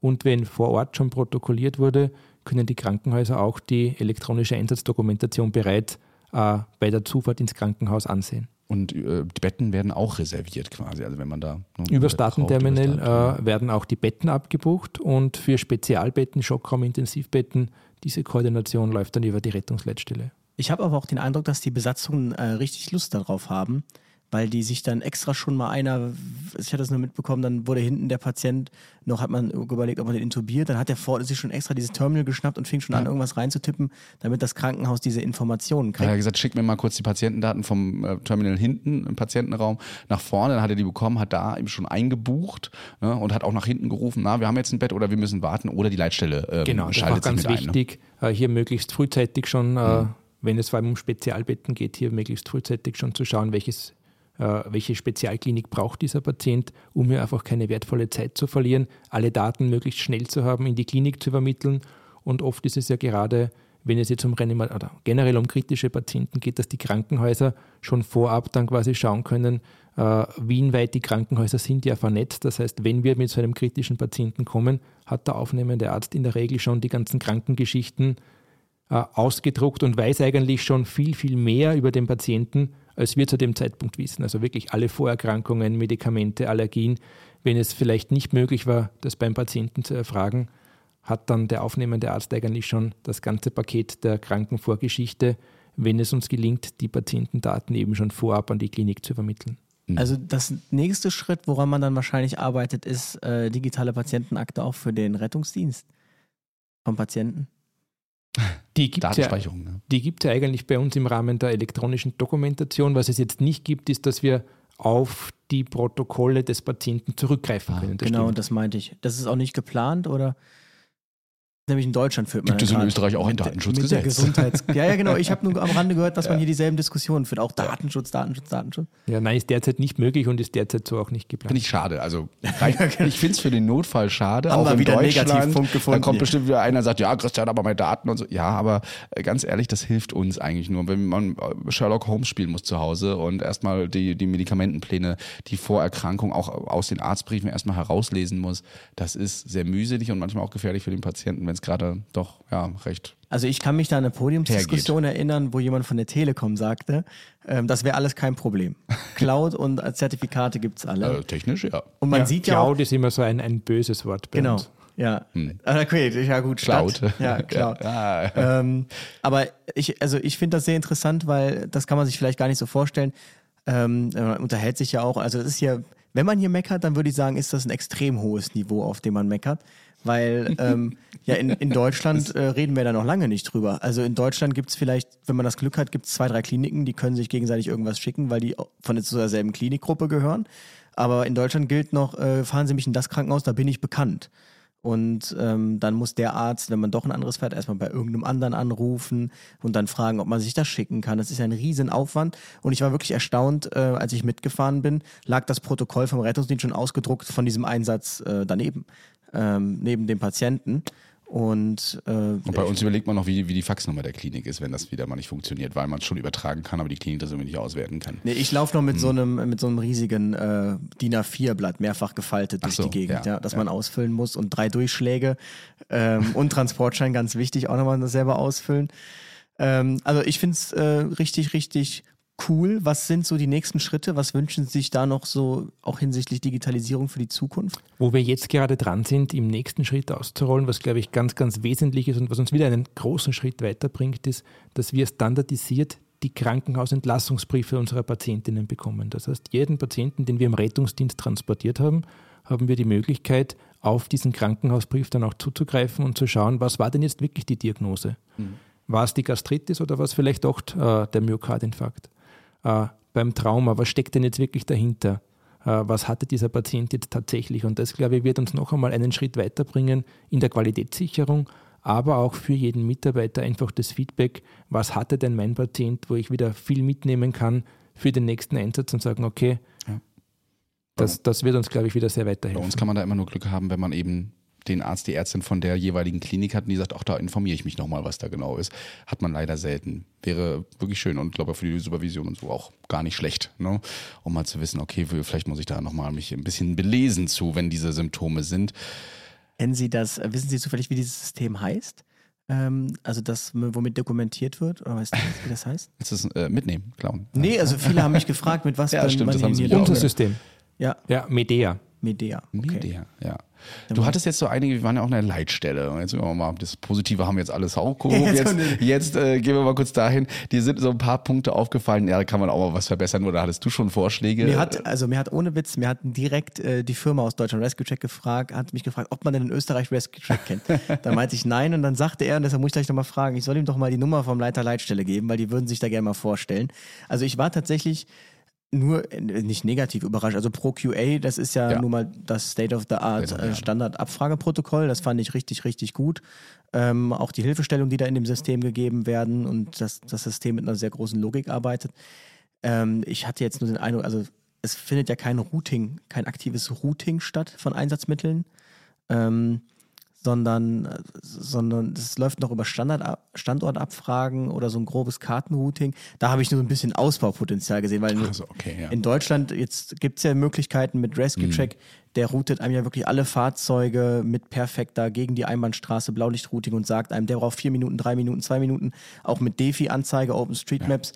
Speaker 6: Und wenn vor Ort schon protokolliert wurde, können die Krankenhäuser auch die elektronische Einsatzdokumentation bereits äh, bei der Zufahrt ins Krankenhaus ansehen.
Speaker 1: Und äh, die Betten werden auch reserviert quasi. Also wenn man da
Speaker 6: über das Datenterminal äh, werden auch die Betten abgebucht und für Spezialbetten, Schockraum, Intensivbetten, diese Koordination läuft dann über die Rettungsleitstelle.
Speaker 2: Ich habe aber auch den Eindruck, dass die Besatzungen äh, richtig Lust darauf haben, weil die sich dann extra schon mal einer, ich hatte das nur mitbekommen, dann wurde hinten der Patient noch, hat man überlegt, ob man den intubiert, dann hat der vorne sich schon extra dieses Terminal geschnappt und fing schon ja. an, irgendwas reinzutippen, damit das Krankenhaus diese Informationen kriegt.
Speaker 1: Er hat gesagt, schick mir mal kurz die Patientendaten vom äh, Terminal hinten im Patientenraum nach vorne, dann hat er die bekommen, hat da eben schon eingebucht ne, und hat auch nach hinten gerufen, na, wir haben jetzt ein Bett oder wir müssen warten oder die Leitstelle ähm,
Speaker 6: genau, schaltet das war ganz wichtig, ein, ne? hier möglichst frühzeitig schon, äh, mhm. wenn es vor allem um Spezialbetten geht, hier möglichst frühzeitig schon zu schauen, welches äh, welche Spezialklinik braucht dieser Patient, um hier einfach keine wertvolle Zeit zu verlieren, alle Daten möglichst schnell zu haben, in die Klinik zu übermitteln. Und oft ist es ja gerade, wenn es jetzt um Reanima oder generell um kritische Patienten geht, dass die Krankenhäuser schon vorab dann quasi schauen können, äh, wie inweit die Krankenhäuser sind ja vernetzt. Das heißt, wenn wir mit so einem kritischen Patienten kommen, hat der aufnehmende Arzt in der Regel schon die ganzen Krankengeschichten äh, ausgedruckt und weiß eigentlich schon viel, viel mehr über den Patienten, als wir zu dem Zeitpunkt wissen. Also wirklich alle Vorerkrankungen, Medikamente, Allergien. Wenn es vielleicht nicht möglich war, das beim Patienten zu erfragen, hat dann der aufnehmende Arzt eigentlich schon das ganze Paket der Krankenvorgeschichte, wenn es uns gelingt, die Patientendaten eben schon vorab an die Klinik zu übermitteln.
Speaker 2: Also das nächste Schritt, woran man dann wahrscheinlich arbeitet, ist äh, digitale Patientenakte auch für den Rettungsdienst vom Patienten.
Speaker 6: Die gibt es ja, ne? ja eigentlich bei uns im Rahmen der elektronischen Dokumentation. Was es jetzt nicht gibt, ist, dass wir auf die Protokolle des Patienten zurückgreifen ah, können.
Speaker 2: Das genau, stimmt. das meinte ich. Das ist auch nicht geplant oder? Nämlich in Deutschland führt
Speaker 1: man. Gibt es in Österreich auch ein Datenschutzgesetz?
Speaker 2: Gesundheits ja, ja, genau. Ich habe nur am Rande gehört, dass ja. man hier dieselben Diskussionen führt. Auch Datenschutz, Datenschutz, Datenschutz.
Speaker 6: Ja, nein, ist derzeit nicht möglich und ist derzeit so auch nicht geplant.
Speaker 1: Finde ich schade. Also, ich finde es für den Notfall schade.
Speaker 2: Haben
Speaker 1: auch
Speaker 2: wir wieder
Speaker 1: Deutschland.
Speaker 2: Negativpunkt gefunden.
Speaker 1: Da kommt bestimmt wieder einer und sagt, ja, Christian, aber meine Daten und so. Ja, aber äh, ganz ehrlich, das hilft uns eigentlich nur. Wenn man äh, Sherlock Holmes spielen muss zu Hause und erstmal die, die Medikamentenpläne, die Vorerkrankung auch aus den Arztbriefen erstmal herauslesen muss, das ist sehr mühselig und manchmal auch gefährlich für den Patienten, wenn es gerade doch ja, recht.
Speaker 2: Also ich kann mich da an eine Podiumsdiskussion erinnern, wo jemand von der Telekom sagte, ähm, das wäre alles kein Problem. Cloud und Zertifikate gibt es alle.
Speaker 1: Äh, technisch, ja.
Speaker 2: Und man
Speaker 6: ja,
Speaker 2: sieht
Speaker 6: ja
Speaker 2: Cloud
Speaker 6: ist immer so ein, ein böses Wort.
Speaker 2: Bei genau. Uns. Ja, hm. Ah, okay, ja gut,
Speaker 1: Cloud.
Speaker 2: Stadt. Ja, Cloud. ja. Ähm, aber ich, also ich finde das sehr interessant, weil das kann man sich vielleicht gar nicht so vorstellen. Ähm, man unterhält sich ja auch, also das ist ja, wenn man hier meckert, dann würde ich sagen, ist das ein extrem hohes Niveau, auf dem man meckert weil ähm, ja in, in Deutschland äh, reden wir da noch lange nicht drüber. Also in Deutschland gibt es vielleicht, wenn man das Glück hat, gibt es zwei, drei Kliniken, die können sich gegenseitig irgendwas schicken, weil die von derselben Klinikgruppe gehören. Aber in Deutschland gilt noch, äh, fahren Sie mich in das Krankenhaus, da bin ich bekannt. Und ähm, dann muss der Arzt, wenn man doch ein anderes fährt, erstmal bei irgendeinem anderen anrufen und dann fragen, ob man sich das schicken kann. Das ist ein Riesenaufwand. Und ich war wirklich erstaunt, äh, als ich mitgefahren bin, lag das Protokoll vom Rettungsdienst schon ausgedruckt von diesem Einsatz äh, daneben ähm, neben dem Patienten. Und, äh,
Speaker 1: und bei uns überlegt man noch, wie, wie die Faxnummer der Klinik ist, wenn das wieder mal nicht funktioniert, weil man es schon übertragen kann, aber die Klinik das irgendwie nicht auswerten kann.
Speaker 2: Nee, ich laufe noch mit hm. so einem mit so einem riesigen äh, DIN A4-Blatt mehrfach gefaltet durch so, die Gegend, ja, ja das ja. man ausfüllen muss und drei Durchschläge ähm, und Transportschein ganz wichtig, auch nochmal selber ausfüllen. Ähm, also ich finde es äh, richtig, richtig cool. Was sind so die nächsten Schritte? Was wünschen Sie sich da noch so auch hinsichtlich Digitalisierung für die Zukunft?
Speaker 6: Wo wir jetzt gerade dran sind, im nächsten Schritt auszurollen, was glaube ich ganz, ganz wesentlich ist und was uns wieder einen großen Schritt weiterbringt, ist, dass wir standardisiert die Krankenhausentlassungsbriefe unserer Patientinnen bekommen. Das heißt, jeden Patienten, den wir im Rettungsdienst transportiert haben, haben wir die Möglichkeit, auf diesen Krankenhausbrief dann auch zuzugreifen und zu schauen, was war denn jetzt wirklich die Diagnose? Mhm. War es die Gastritis oder war es vielleicht auch äh, der Myokardinfarkt? Äh, beim Trauma, was steckt denn jetzt wirklich dahinter? Äh, was hatte dieser Patient jetzt tatsächlich? Und das, glaube ich, wird uns noch einmal einen Schritt weiterbringen in der Qualitätssicherung, aber auch für jeden Mitarbeiter einfach das Feedback, was hatte denn mein Patient, wo ich wieder viel mitnehmen kann für den nächsten Einsatz und sagen, okay, ja. das, das wird uns, glaube ich, wieder sehr weiterhelfen.
Speaker 1: Bei uns kann man da immer nur Glück haben, wenn man eben den Arzt, die Ärztin von der jeweiligen Klinik hat und die sagt, ach, da informiere ich mich nochmal, was da genau ist. Hat man leider selten. Wäre wirklich schön und glaube für die Supervision und so auch gar nicht schlecht, ne? um mal zu wissen, okay, vielleicht muss ich da nochmal mich ein bisschen belesen zu, wenn diese Symptome sind.
Speaker 2: Kennen Sie das, äh, wissen Sie zufällig, wie dieses System heißt? Ähm, also das, womit dokumentiert wird, oder weißt du, wie das heißt?
Speaker 1: Ist das äh, mitnehmen, klauen?
Speaker 2: Nee, also viele haben mich gefragt, mit was
Speaker 1: ja, stimmt, man das haben Sie
Speaker 6: Unser System.
Speaker 2: Ja.
Speaker 6: Ja, Medea.
Speaker 2: Medea.
Speaker 1: Okay. Medea, ja. Du hattest jetzt so einige, wir waren ja auch in der Leitstelle. Jetzt wir mal, das Positive haben wir jetzt alles hochgehoben. Jetzt, jetzt äh, gehen wir mal kurz dahin. Dir sind so ein paar Punkte aufgefallen. Ja, da kann man auch mal was verbessern. Oder hattest du schon Vorschläge?
Speaker 2: Mir hat, also mir hat ohne Witz, mir hat direkt äh, die Firma aus Deutschland Rescue Check gefragt, hat mich gefragt, ob man denn in Österreich Rescue Check kennt. da meinte ich nein und dann sagte er, und deshalb muss ich gleich nochmal fragen, ich soll ihm doch mal die Nummer vom Leiter Leitstelle geben, weil die würden sich da gerne mal vorstellen. Also ich war tatsächlich nur äh, nicht negativ überrascht. Also Pro QA, das ist ja, ja. nun mal das State of the Art äh, Standard-Abfrageprotokoll. Das fand ich richtig, richtig gut. Ähm, auch die Hilfestellung, die da in dem System gegeben werden und dass das System mit einer sehr großen Logik arbeitet. Ähm, ich hatte jetzt nur den Eindruck, also es findet ja kein Routing, kein aktives Routing statt von Einsatzmitteln. Ähm, sondern, sondern es läuft noch über Standard, Standortabfragen oder so ein grobes Kartenrouting. Da habe ich nur so ein bisschen Ausbaupotenzial gesehen, weil
Speaker 1: Also, okay, ja.
Speaker 2: in Deutschland jetzt gibt es ja Möglichkeiten mit Rescue Track, der routet einem ja wirklich alle Fahrzeuge mit perfekter gegen die Einbahnstraße Blaulichtrouting und sagt einem, der braucht vier Minuten, drei Minuten, zwei Minuten, auch mit Defi-Anzeige, OpenStreetMaps.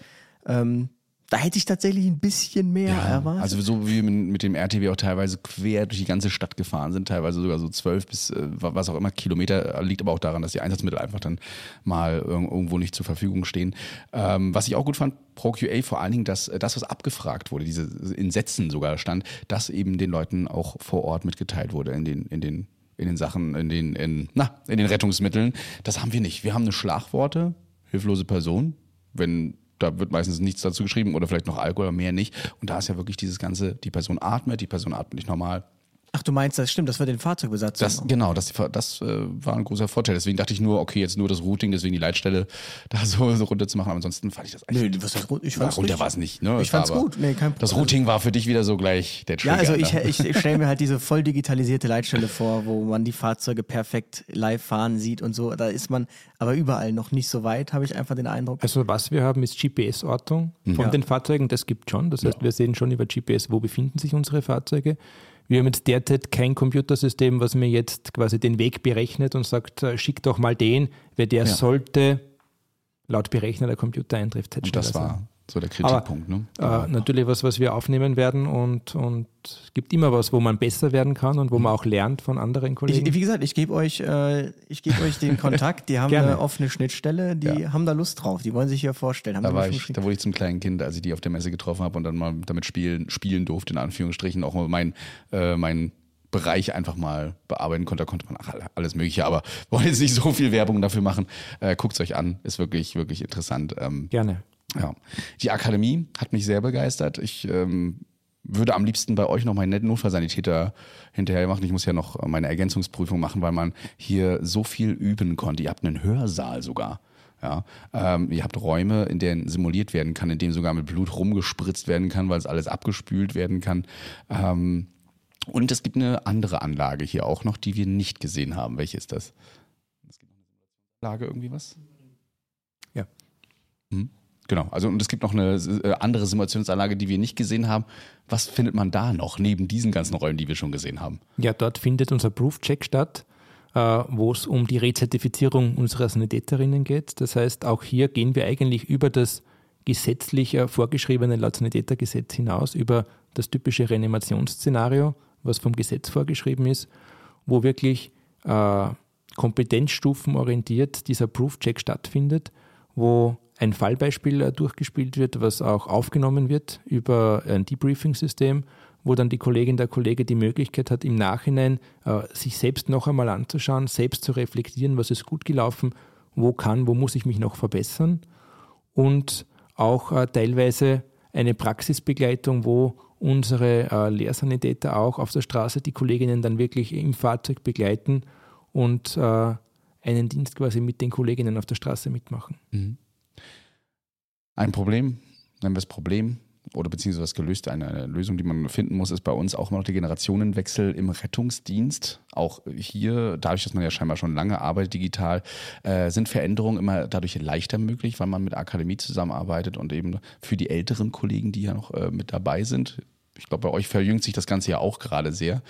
Speaker 2: Ähm, da hätte ich tatsächlich ein bisschen mehr erwartet.
Speaker 1: Also so wie wir mit dem RTW auch teilweise quer durch die ganze Stadt gefahren sind, teilweise sogar so zwölf bis äh, was auch immer Kilometer, liegt aber auch daran, dass die Einsatzmittel einfach dann mal irg- irgendwo nicht zur Verfügung stehen. Ähm, was ich auch gut fand, ProQA vor allen Dingen, dass äh, das, was abgefragt wurde, diese in Sätzen sogar stand, dass eben den Leuten auch vor Ort mitgeteilt wurde in den, in den in den Sachen, in den, in, na, in den Rettungsmitteln. Das haben wir nicht. Wir haben eine Schlagworte, hilflose Person, wenn da wird meistens nichts dazu geschrieben oder vielleicht noch Alkohol, mehr nicht. Und da ist ja wirklich dieses Ganze, die Person atmet, die Person atmet nicht normal.
Speaker 2: Ach, du meinst, das stimmt, das wird den Fahrzeugbesatz.
Speaker 1: Das, genau, das, das äh, war ein großer Vorteil. Deswegen dachte ich nur, okay, jetzt nur das Routing, deswegen die Leitstelle da so, so runter zu machen. Aber ansonsten fand ich das
Speaker 2: Nö,
Speaker 1: eigentlich.
Speaker 2: was heißt gut? Ich
Speaker 1: Ja,
Speaker 2: fand's
Speaker 1: runter
Speaker 2: richtig-
Speaker 1: war es nicht. Ne?
Speaker 2: Ich fand's
Speaker 1: Aber
Speaker 2: gut. Nee, kein
Speaker 1: das. Routing war für dich wieder so gleich der Trigger.
Speaker 2: Ja, also ich,
Speaker 1: ne?
Speaker 2: ich, ich stelle mir halt diese voll digitalisierte Leitstelle vor, wo man die Fahrzeuge perfekt live fahren sieht und so. Da ist man aber überall noch nicht so weit, habe ich einfach den Eindruck.
Speaker 6: Also was wir haben, ist GPS-Ortung von
Speaker 2: Ja.
Speaker 6: den Fahrzeugen. Das gibt schon. Das heißt, wir sehen schon über GPS, wo befinden sich unsere Fahrzeuge. Wir haben jetzt derzeit kein Computersystem, was mir jetzt quasi den Weg berechnet und sagt, äh, schick doch mal den, weil der
Speaker 1: Ja.
Speaker 6: sollte laut Berechner der Computer eintrifft.
Speaker 1: Das war so der Kritikpunkt. ne?
Speaker 6: Äh, natürlich was, was wir aufnehmen werden und, und es gibt immer was, wo man besser werden kann und wo man auch lernt von anderen Kollegen.
Speaker 2: Ich, wie gesagt, ich gebe euch, äh, ich gebe euch den Kontakt. Die haben
Speaker 6: Gerne.
Speaker 2: eine offene Schnittstelle, die
Speaker 1: Ja.
Speaker 2: haben da Lust drauf. Die wollen sich hier vorstellen. Haben
Speaker 1: Da, war ich, da wurde ich zum kleinen Kind, als ich die auf der Messe getroffen habe und dann mal damit spielen, spielen durfte, in Anführungsstrichen, auch mal mein, äh, mein Bereich einfach mal bearbeiten konnte. Da konnte man ach, alles Mögliche, aber wollen jetzt nicht so viel Werbung dafür machen. Äh, Guckt es euch an, ist wirklich, wirklich interessant. Ähm,
Speaker 6: Gerne.
Speaker 1: Ja. Die Akademie hat mich sehr begeistert. Ich ähm, würde am liebsten bei euch noch meinen netten Notfallsanitäter hinterher machen. Ich muss ja noch meine Ergänzungsprüfung machen, weil man hier so viel üben konnte. Ihr habt einen Hörsaal sogar. Ja, ähm, ihr habt Räume, in denen simuliert werden kann, in denen sogar mit Blut rumgespritzt werden kann, weil es alles abgespült werden kann. Ähm, und es gibt eine andere Anlage hier auch noch, die wir nicht gesehen haben. Welche ist das? Es gibt noch eine Simulationsanlage, irgendwie was?
Speaker 6: Ja.
Speaker 1: Hm? Genau, also und es gibt noch eine äh, andere Simulationsanlage, die wir nicht gesehen haben. Was findet man da noch, neben diesen ganzen Räumen, die wir schon gesehen haben?
Speaker 6: Ja, dort findet unser Proof-Check statt, äh, wo es um die Rezertifizierung unserer Sanitäterinnen geht. Das heißt, auch hier gehen wir eigentlich über das gesetzlich äh, vorgeschriebene laut Sanitätergesetz hinaus, über das typische Reanimationsszenario, was vom Gesetz vorgeschrieben ist, wo wirklich äh, kompetenzstufenorientiert dieser Proof-Check stattfindet, wo ein Fallbeispiel äh, durchgespielt wird, was auch aufgenommen wird über ein Debriefing-System, wo dann die Kollegin, der Kollege die Möglichkeit hat, im Nachhinein äh, sich selbst noch einmal anzuschauen, selbst zu reflektieren, was ist gut gelaufen, wo kann, wo muss ich mich noch verbessern und auch äh, teilweise eine Praxisbegleitung, wo unsere äh, Lehrsanitäter auch auf der Straße die Kolleginnen dann wirklich im Fahrzeug begleiten und äh, einen Dienst quasi mit den Kolleginnen auf der Straße mitmachen.
Speaker 1: Ein Problem, nennen wir es Problem, oder beziehungsweise was gelöst, eine, eine Lösung, die man finden muss, ist bei uns auch immer noch der Generationenwechsel im Rettungsdienst. Auch hier, dadurch, dass man ja scheinbar schon lange arbeitet digital, äh, sind Veränderungen immer dadurch leichter möglich, weil man mit Akademie zusammenarbeitet und eben für die älteren Kollegen, die ja noch äh, mit dabei sind. Ich glaube, bei euch verjüngt sich das Ganze ja auch gerade sehr.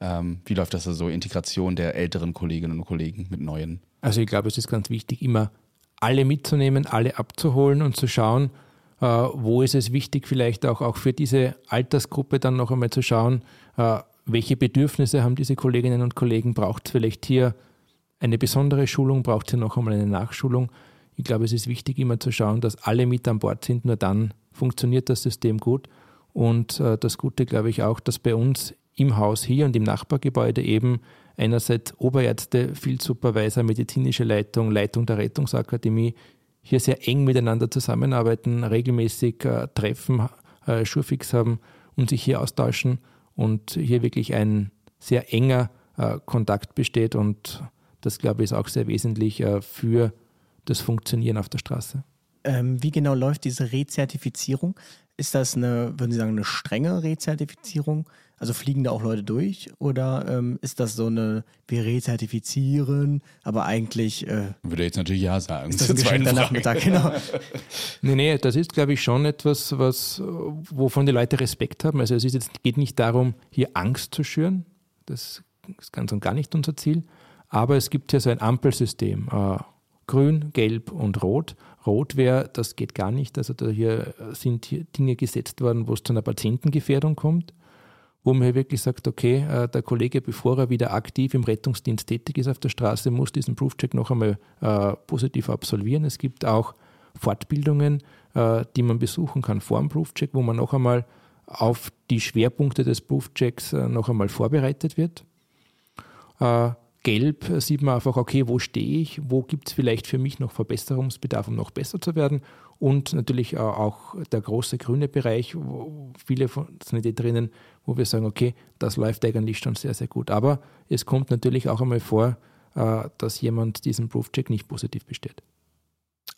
Speaker 1: Ähm, wie läuft das also, Integration der älteren Kolleginnen und Kollegen mit neuen?
Speaker 6: Also ich glaube, es ist ganz wichtig, immer alle mitzunehmen, alle abzuholen und zu schauen, äh, wo ist es wichtig, vielleicht auch, auch für diese Altersgruppe dann noch einmal zu schauen, äh, welche Bedürfnisse haben diese Kolleginnen und Kollegen, braucht es vielleicht hier eine besondere Schulung, braucht es hier noch einmal eine Nachschulung. Ich glaube, es ist wichtig, immer zu schauen, dass alle mit an Bord sind, nur dann funktioniert das System gut. Und äh, das Gute, glaube ich, auch, dass bei uns im Haus hier und im Nachbargebäude eben einerseits Oberärzte, Field Supervisor, medizinische Leitung, Leitung der Rettungsakademie hier sehr eng miteinander zusammenarbeiten, regelmäßig äh, Treffen, äh, Schurfix haben und sich hier austauschen und hier wirklich ein sehr enger äh, Kontakt besteht und das, glaube ich, ist auch sehr wesentlich äh, für das Funktionieren auf der Straße.
Speaker 2: Ähm, wie genau läuft diese Rezertifizierung? ist das eine, würden Sie sagen, eine strenge Rezertifizierung? Also fliegen da auch Leute durch? Oder ähm, ist das so eine, wir rezertifizieren, aber eigentlich äh,
Speaker 1: Würde jetzt natürlich ja sagen.
Speaker 2: ist das ein geschenkter. Nachmittag? Genau.
Speaker 6: Nee, nee, das ist, glaube ich, schon etwas, was, wovon die Leute Respekt haben. Also es ist jetzt, geht nicht darum, hier Angst zu schüren. Das ist ganz und gar nicht unser Ziel. Aber es gibt ja so ein Ampelsystem. Äh, Grün, Gelb und Rot. Rot wäre, das geht gar nicht. Also da hier sind hier Dinge gesetzt worden, wo es zu einer Patientengefährdung kommt, wo man hier wirklich sagt, okay, äh, der Kollege, bevor er wieder aktiv im Rettungsdienst tätig ist auf der Straße, muss diesen Proofcheck noch einmal äh, positiv absolvieren. Es gibt auch Fortbildungen, äh, die man besuchen kann vor dem Proofcheck, wo man noch einmal auf die Schwerpunkte des Proofchecks äh, noch einmal vorbereitet wird. Gelb sieht man einfach, okay, wo stehe ich, wo gibt es vielleicht für mich noch Verbesserungsbedarf, um noch besser zu werden. Und natürlich auch der große grüne Bereich, wo viele von Sanitäterinnen, wo wir sagen, okay, das läuft eigentlich schon sehr, sehr gut. Aber es kommt natürlich auch einmal vor, äh, dass jemand diesen Proofcheck nicht positiv besteht.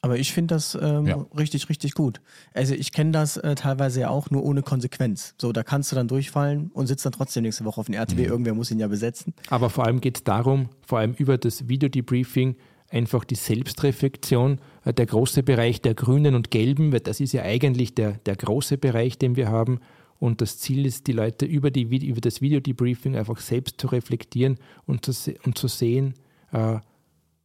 Speaker 2: Aber ich finde das ähm,
Speaker 1: Ja.
Speaker 2: richtig, richtig gut. Also ich kenne das äh, teilweise ja auch nur ohne Konsequenz. So, da kannst du dann durchfallen und sitzt dann trotzdem nächste Woche auf den RTW. Irgendwer muss ihn ja besetzen.
Speaker 6: Aber vor allem geht es darum, vor allem über das Videodebriefing, einfach die Selbstreflexion, äh, der große Bereich der Grünen und Gelben, weil das ist ja eigentlich der, der große Bereich, den wir haben. Und das Ziel ist, die Leute über, die, über das Videodebriefing einfach selbst zu reflektieren und zu, und zu sehen, äh,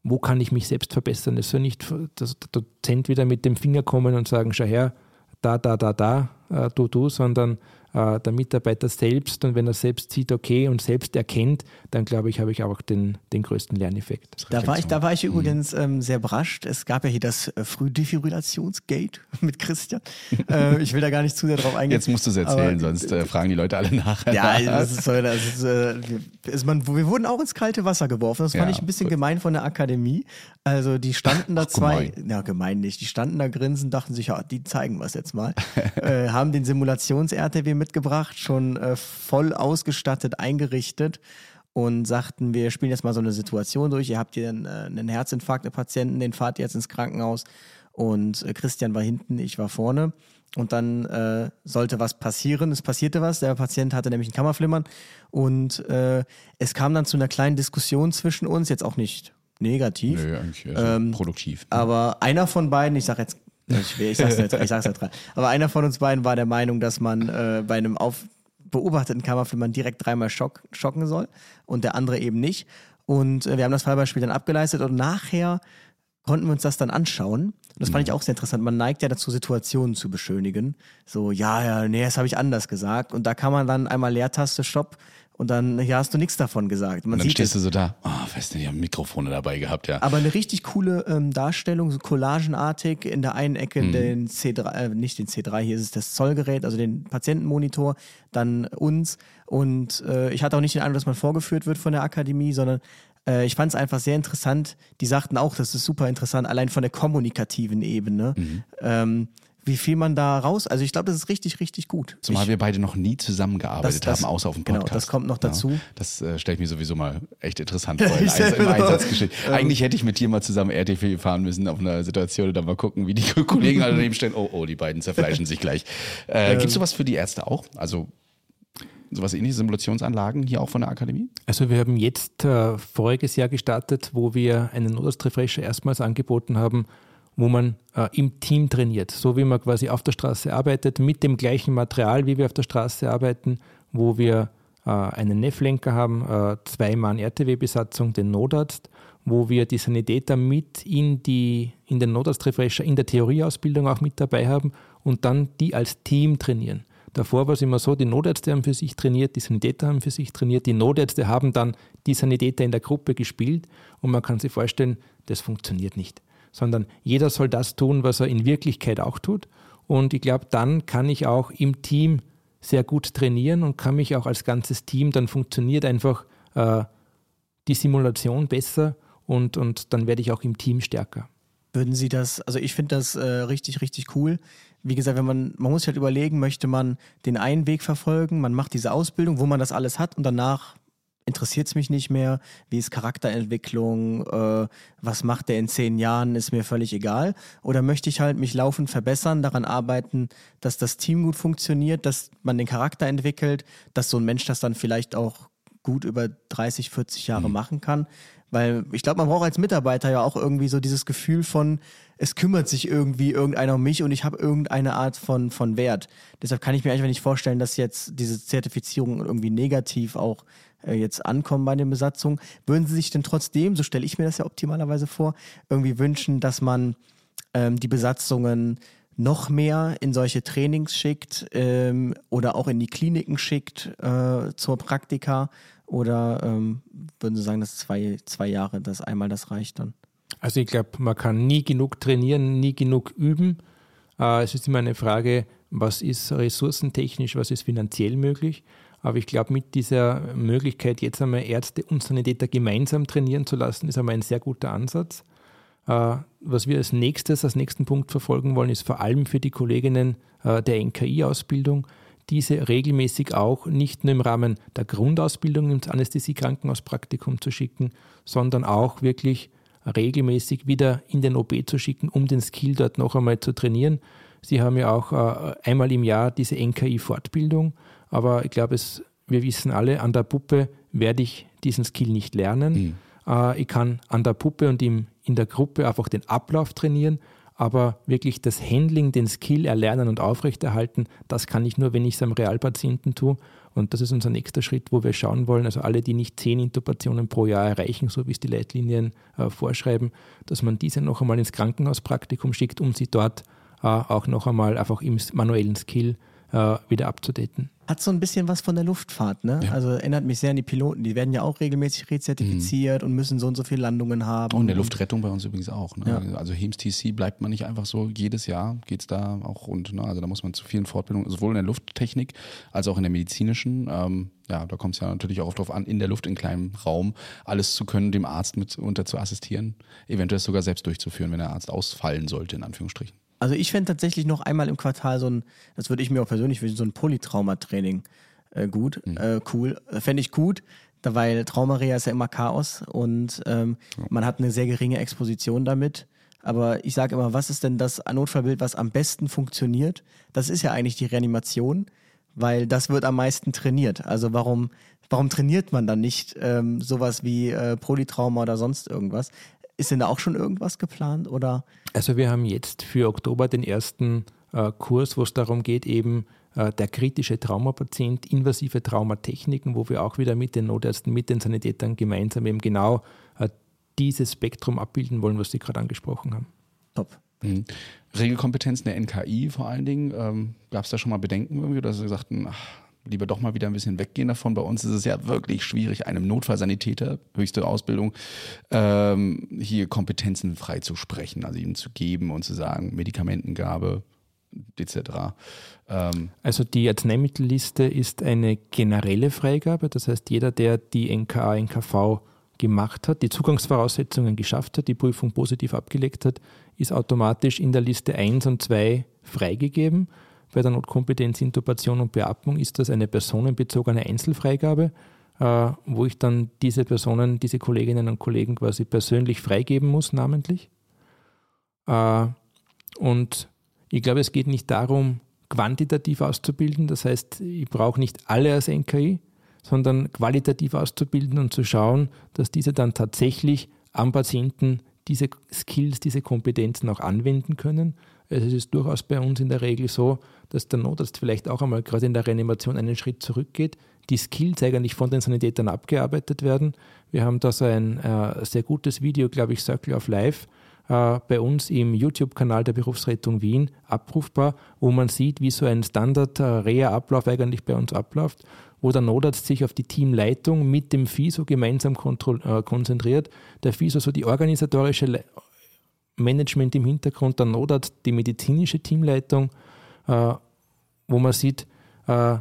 Speaker 6: wo kann ich mich selbst verbessern. Es soll nicht der Dozent wieder mit dem Finger kommen und sagen, schau her, da, da, da, da, äh, du, du, sondern äh, der Mitarbeiter selbst und wenn er selbst sieht, okay, und selbst erkennt, dann glaube ich, habe ich auch den, den größten Lerneffekt.
Speaker 2: Da war ich, da war ich
Speaker 1: Mhm.
Speaker 2: übrigens ähm, sehr überrascht. Es gab ja hier das äh, Frühdefibrillationsgate mit Christian. äh, ich will da gar nicht zu sehr drauf eingehen.
Speaker 1: Jetzt musst du es erzählen,
Speaker 2: Aber-
Speaker 1: sonst äh, fragen die Leute alle nach.
Speaker 2: Ja, das ist, so, das ist, äh, wir- ist man, wir wurden auch ins kalte Wasser geworfen. Das fand
Speaker 1: Ja,
Speaker 2: ich ein bisschen
Speaker 1: gut.
Speaker 2: gemein von der Akademie. Also die standen da
Speaker 1: Ach,
Speaker 2: zwei,
Speaker 1: gemein.
Speaker 2: ja gemein nicht, die standen da grinsen, dachten sich, ja, die zeigen wir es jetzt mal. äh, haben den Simulations-RTW mitgebracht, schon äh, voll ausgestattet, eingerichtet und sagten, wir spielen jetzt mal so eine Situation durch. Ihr habt hier einen, äh, einen Herzinfarkt, einen Patienten, den fahrt ihr jetzt ins Krankenhaus. Und äh, Christian war hinten, ich war vorne. Und dann äh, sollte was passieren. Es passierte was. Der Patient hatte nämlich ein Kammerflimmern. Und äh, es kam dann zu einer kleinen Diskussion zwischen uns. Jetzt auch nicht negativ.
Speaker 1: Nö, eigentlich
Speaker 2: Ähm,
Speaker 1: produktiv.
Speaker 2: Aber einer von beiden, ich sag jetzt, ich, ich sag's jetzt, ich sag's rein, aber einer von uns beiden war der Meinung, dass man äh, bei einem auf beobachteten Kammerflimmern direkt dreimal schock, schocken soll und der andere eben nicht. Und äh, wir haben das Fallbeispiel dann abgeleistet und nachher konnten wir uns das dann anschauen. Und das fand ich auch sehr interessant. Man neigt ja dazu, Situationen zu beschönigen. So, ja, ja, nee, das habe ich anders gesagt. Und da kann man dann einmal Leertaste Stopp und dann, hier hast du nichts davon gesagt. Man
Speaker 1: Und dann stehst
Speaker 2: es.
Speaker 1: du so da, oh, weißt du, die haben Mikrofone dabei gehabt, ja.
Speaker 2: Aber eine richtig coole ähm, Darstellung, so collagenartig. In der einen Ecke
Speaker 1: Mhm.
Speaker 2: den C3, äh, nicht den C3, hier ist es das Zollgerät, also den Patientenmonitor, dann uns. Und äh, ich hatte auch nicht den Eindruck, dass man vorgeführt wird von der Akademie, sondern äh, ich fand es einfach sehr interessant. Die sagten auch, das ist super interessant, allein von der kommunikativen Ebene.
Speaker 1: Mhm.
Speaker 2: Ähm, wie viel man da raus, also ich glaube, das ist richtig, richtig gut.
Speaker 1: Zumal
Speaker 2: ich,
Speaker 1: wir beide noch nie zusammengearbeitet
Speaker 2: Das- das-
Speaker 1: haben, außer auf dem
Speaker 2: genau,
Speaker 1: Podcast.
Speaker 2: das kommt noch dazu.
Speaker 1: Ja, das äh, stelle ich mir sowieso mal echt interessant vor, im
Speaker 2: selber.
Speaker 1: Einsatzgeschichte. Eigentlich hätte ich mit dir mal zusammen RTW fahren müssen auf einer Situation und dann mal gucken, wie die Kollegen alle daneben stehen. Oh, oh, die beiden zerfleischen sich gleich. Äh, Gibt es sowas für die Ärzte auch? Also sowas ähnliche Simulationsanlagen hier auch von der Akademie?
Speaker 6: Also wir haben jetzt äh, voriges Jahr gestartet, wo wir einen Notarztrefresher erstmals angeboten haben, wo man äh, im Team trainiert, so wie man quasi auf der Straße arbeitet, mit dem gleichen Material, wie wir auf der Straße arbeiten, wo wir äh, einen Nefflenker haben, äh, zwei Mann RTW-Besatzung, den Notarzt, wo wir die Sanitäter mit in, die, in den Notarztrefresher in der Theorieausbildung auch mit dabei haben und dann die als Team trainieren. Davor war es immer so, die Notärzte haben für sich trainiert, die Sanitäter haben für sich trainiert, die Notärzte haben dann die Sanitäter in der Gruppe gespielt und man kann sich vorstellen, das funktioniert nicht. Sondern jeder soll das tun, was er in Wirklichkeit auch tut. Und ich glaube, dann kann ich auch im Team sehr gut trainieren und kann mich auch als ganzes Team, dann funktioniert einfach äh, die Simulation besser und, und dann werde ich auch im Team stärker.
Speaker 2: Würden Sie das, also ich finde das äh, richtig, richtig cool. Wie gesagt, wenn man, man muss sich halt überlegen, möchte man den einen Weg verfolgen, man macht diese Ausbildung, wo man das alles hat und danach interessiert es mich nicht mehr, wie ist Charakterentwicklung, äh, was macht der in zehn Jahren, ist mir völlig egal. Oder möchte ich halt mich laufend verbessern, daran arbeiten, dass das Team gut funktioniert, dass man den Charakter entwickelt, dass so ein Mensch das dann vielleicht auch gut über 30, 40 Jahre mhm. machen kann. Weil ich glaube, man braucht als Mitarbeiter ja auch irgendwie so dieses Gefühl von, es kümmert sich irgendwie irgendeiner um mich und ich habe irgendeine Art von, von Wert. Deshalb kann ich mir einfach nicht vorstellen, dass jetzt diese Zertifizierung irgendwie negativ auch jetzt ankommen bei den Besatzungen. Würden Sie sich denn trotzdem, so stelle ich mir das ja optimalerweise vor, irgendwie wünschen, dass man ähm, die Besatzungen noch mehr in solche Trainings schickt ähm, oder auch in die Kliniken schickt äh, zur Praktika? Oder ähm, würden Sie sagen, dass zwei, zwei Jahre, das einmal das reicht dann?
Speaker 6: Also ich glaube, man kann nie genug trainieren, nie genug üben. Äh, es ist immer eine Frage, was ist ressourcentechnisch, was ist finanziell möglich. Aber ich glaube, mit dieser Möglichkeit, jetzt einmal Ärzte und Sanitäter gemeinsam trainieren zu lassen, ist einmal ein sehr guter Ansatz. Äh, was wir als nächstes, als nächsten Punkt verfolgen wollen, ist vor allem für die Kolleginnen äh, der NKI-Ausbildung, diese regelmäßig auch nicht nur im Rahmen der Grundausbildung ins Anästhesie-Krankenhauspraktikum zu schicken, sondern auch wirklich regelmäßig wieder in den OP zu schicken, um den Skill dort noch einmal zu trainieren. Sie haben ja auch äh, einmal im Jahr diese NKI-Fortbildung, aber ich glaube, wir wissen alle, an der Puppe werde ich diesen Skill nicht lernen. Mhm. Äh, ich kann an der Puppe und im, in der Gruppe einfach den Ablauf trainieren, aber wirklich das Handling, den Skill erlernen und aufrechterhalten, das kann ich nur, wenn ich es am Realpatienten tue. Und das ist unser nächster Schritt, wo wir schauen wollen, also alle, die nicht zehn Intubationen pro Jahr erreichen, so wie es die Leitlinien äh, vorschreiben, dass man diese noch einmal ins Krankenhauspraktikum schickt, um sie dort äh, auch noch einmal einfach im manuellen Skill äh, wieder abzudaten.
Speaker 2: Hat so ein bisschen was von der Luftfahrt, ne? Ja. Also erinnert mich sehr an die Piloten. Die werden ja auch regelmäßig rezertifiziert mhm. und müssen so und so viele Landungen haben.
Speaker 1: Und der Luftrettung bei uns übrigens auch. Ne? Ja. Also HEMS TC bleibt man nicht einfach so. Jedes Jahr geht es da auch rund. Ne? Also da muss man zu vielen Fortbildungen, sowohl in der Lufttechnik als auch in der medizinischen. Ähm, ja, da kommt es ja natürlich auch darauf an, in der Luft, in kleinem Raum, alles zu können, dem Arzt mit unter zu assistieren, eventuell sogar selbst durchzuführen, wenn der Arzt ausfallen sollte, in Anführungsstrichen.
Speaker 2: Also ich fände tatsächlich noch einmal im Quartal so ein, das würde ich mir auch persönlich wünschen, so ein Polytrauma-Training äh, gut, mhm. äh, cool. Fände ich gut, weil Traumarea ist ja immer Chaos und ähm, ja. man hat eine sehr geringe Exposition damit. Aber ich sage immer, was ist denn das Notfallbild, was am besten funktioniert? Das ist ja eigentlich die Reanimation, weil das wird am meisten trainiert. Also warum, warum trainiert man dann nicht ähm, sowas wie äh, Polytrauma oder sonst irgendwas? Ist denn da auch schon irgendwas geplant oder?
Speaker 6: Also wir haben jetzt für Oktober den ersten äh, Kurs, wo es darum geht, eben äh, der kritische Traumapatient, invasive Traumatechniken, wo wir auch wieder mit den Notärzten, mit den Sanitätern gemeinsam eben genau äh, dieses Spektrum abbilden wollen, was Sie gerade angesprochen haben.
Speaker 2: Top.
Speaker 1: Mhm. Regelkompetenzen der NKI vor allen Dingen, ähm, gab es da schon mal Bedenken irgendwie, oder Sie sagten, ach, lieber doch mal wieder ein bisschen weggehen davon. Bei uns ist es ja wirklich schwierig, einem Notfallsanitäter, höchste Ausbildung, ähm, hier Kompetenzen frei zu sprechen, also ihm zu geben und zu sagen, Medikamentengabe etc.
Speaker 6: Ähm also die Arzneimittelliste ist eine generelle Freigabe, das heißt jeder, der die NKA, NKV gemacht hat, die Zugangsvoraussetzungen geschafft hat, die Prüfung positiv abgelegt hat, ist automatisch in der Liste 1 und 2 freigegeben. Bei der Notkompetenz Intubation und Beatmung ist das eine personenbezogene Einzelfreigabe, äh, wo ich dann diese Personen, diese Kolleginnen und Kollegen quasi persönlich freigeben muss, namentlich. Äh, und ich glaube, es geht nicht darum, quantitativ auszubilden, das heißt, ich brauche nicht alle als NKI, sondern qualitativ auszubilden und zu schauen, dass diese dann tatsächlich am Patienten diese Skills, diese Kompetenzen auch anwenden können. Also es ist durchaus bei uns in der Regel so, dass der Notarzt vielleicht auch einmal gerade in der Reanimation einen Schritt zurückgeht, die Skills eigentlich von den Sanitätern abgearbeitet werden. Wir haben da so ein äh, sehr gutes Video, glaube ich, Circle of Life, äh, bei uns im YouTube-Kanal der Berufsrettung Wien abrufbar, wo man sieht, wie so ein Standard-Reha-Ablauf eigentlich bei uns abläuft, wo der Notarzt sich auf die Teamleitung mit dem FISO gemeinsam äh, konzentriert. Der FISO so die organisatorische Le Management im Hintergrund, der Notarzt die medizinische Teamleitung, äh, wo man sieht, äh,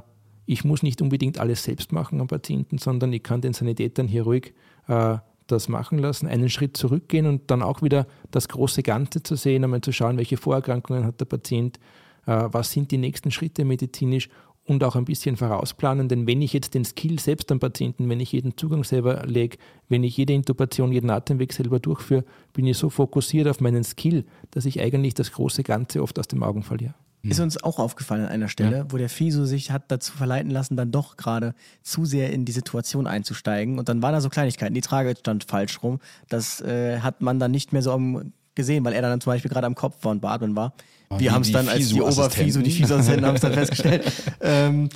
Speaker 6: ich muss nicht unbedingt alles selbst machen am Patienten, sondern ich kann den Sanitätern hier ruhig äh, das machen lassen, einen Schritt zurückgehen und dann auch wieder das große Ganze zu sehen, einmal zu schauen, welche Vorerkrankungen hat der Patient, was sind die nächsten Schritte medizinisch, und auch ein bisschen vorausplanen, denn wenn ich jetzt den Skill selbst am Patienten, wenn ich jeden Zugang selber lege, wenn ich jede Intubation, jeden Atemweg selber durchführe, bin ich so fokussiert auf meinen Skill, dass ich eigentlich das große Ganze oft aus den Augen verliere.
Speaker 2: Ist uns auch aufgefallen an einer Stelle, ja. wo der Fiso sich hat dazu verleiten lassen, dann doch gerade zu sehr in die Situation einzusteigen. Und dann waren da so Kleinigkeiten. Die Trage stand falsch rum. Das äh, hat man dann nicht mehr so gesehen, weil er dann zum Beispiel gerade am Kopf war und beatmen war. Oh, Wir haben es dann als die Oberfiso, die Fiso-Assistenten haben es dann festgestellt. ähm,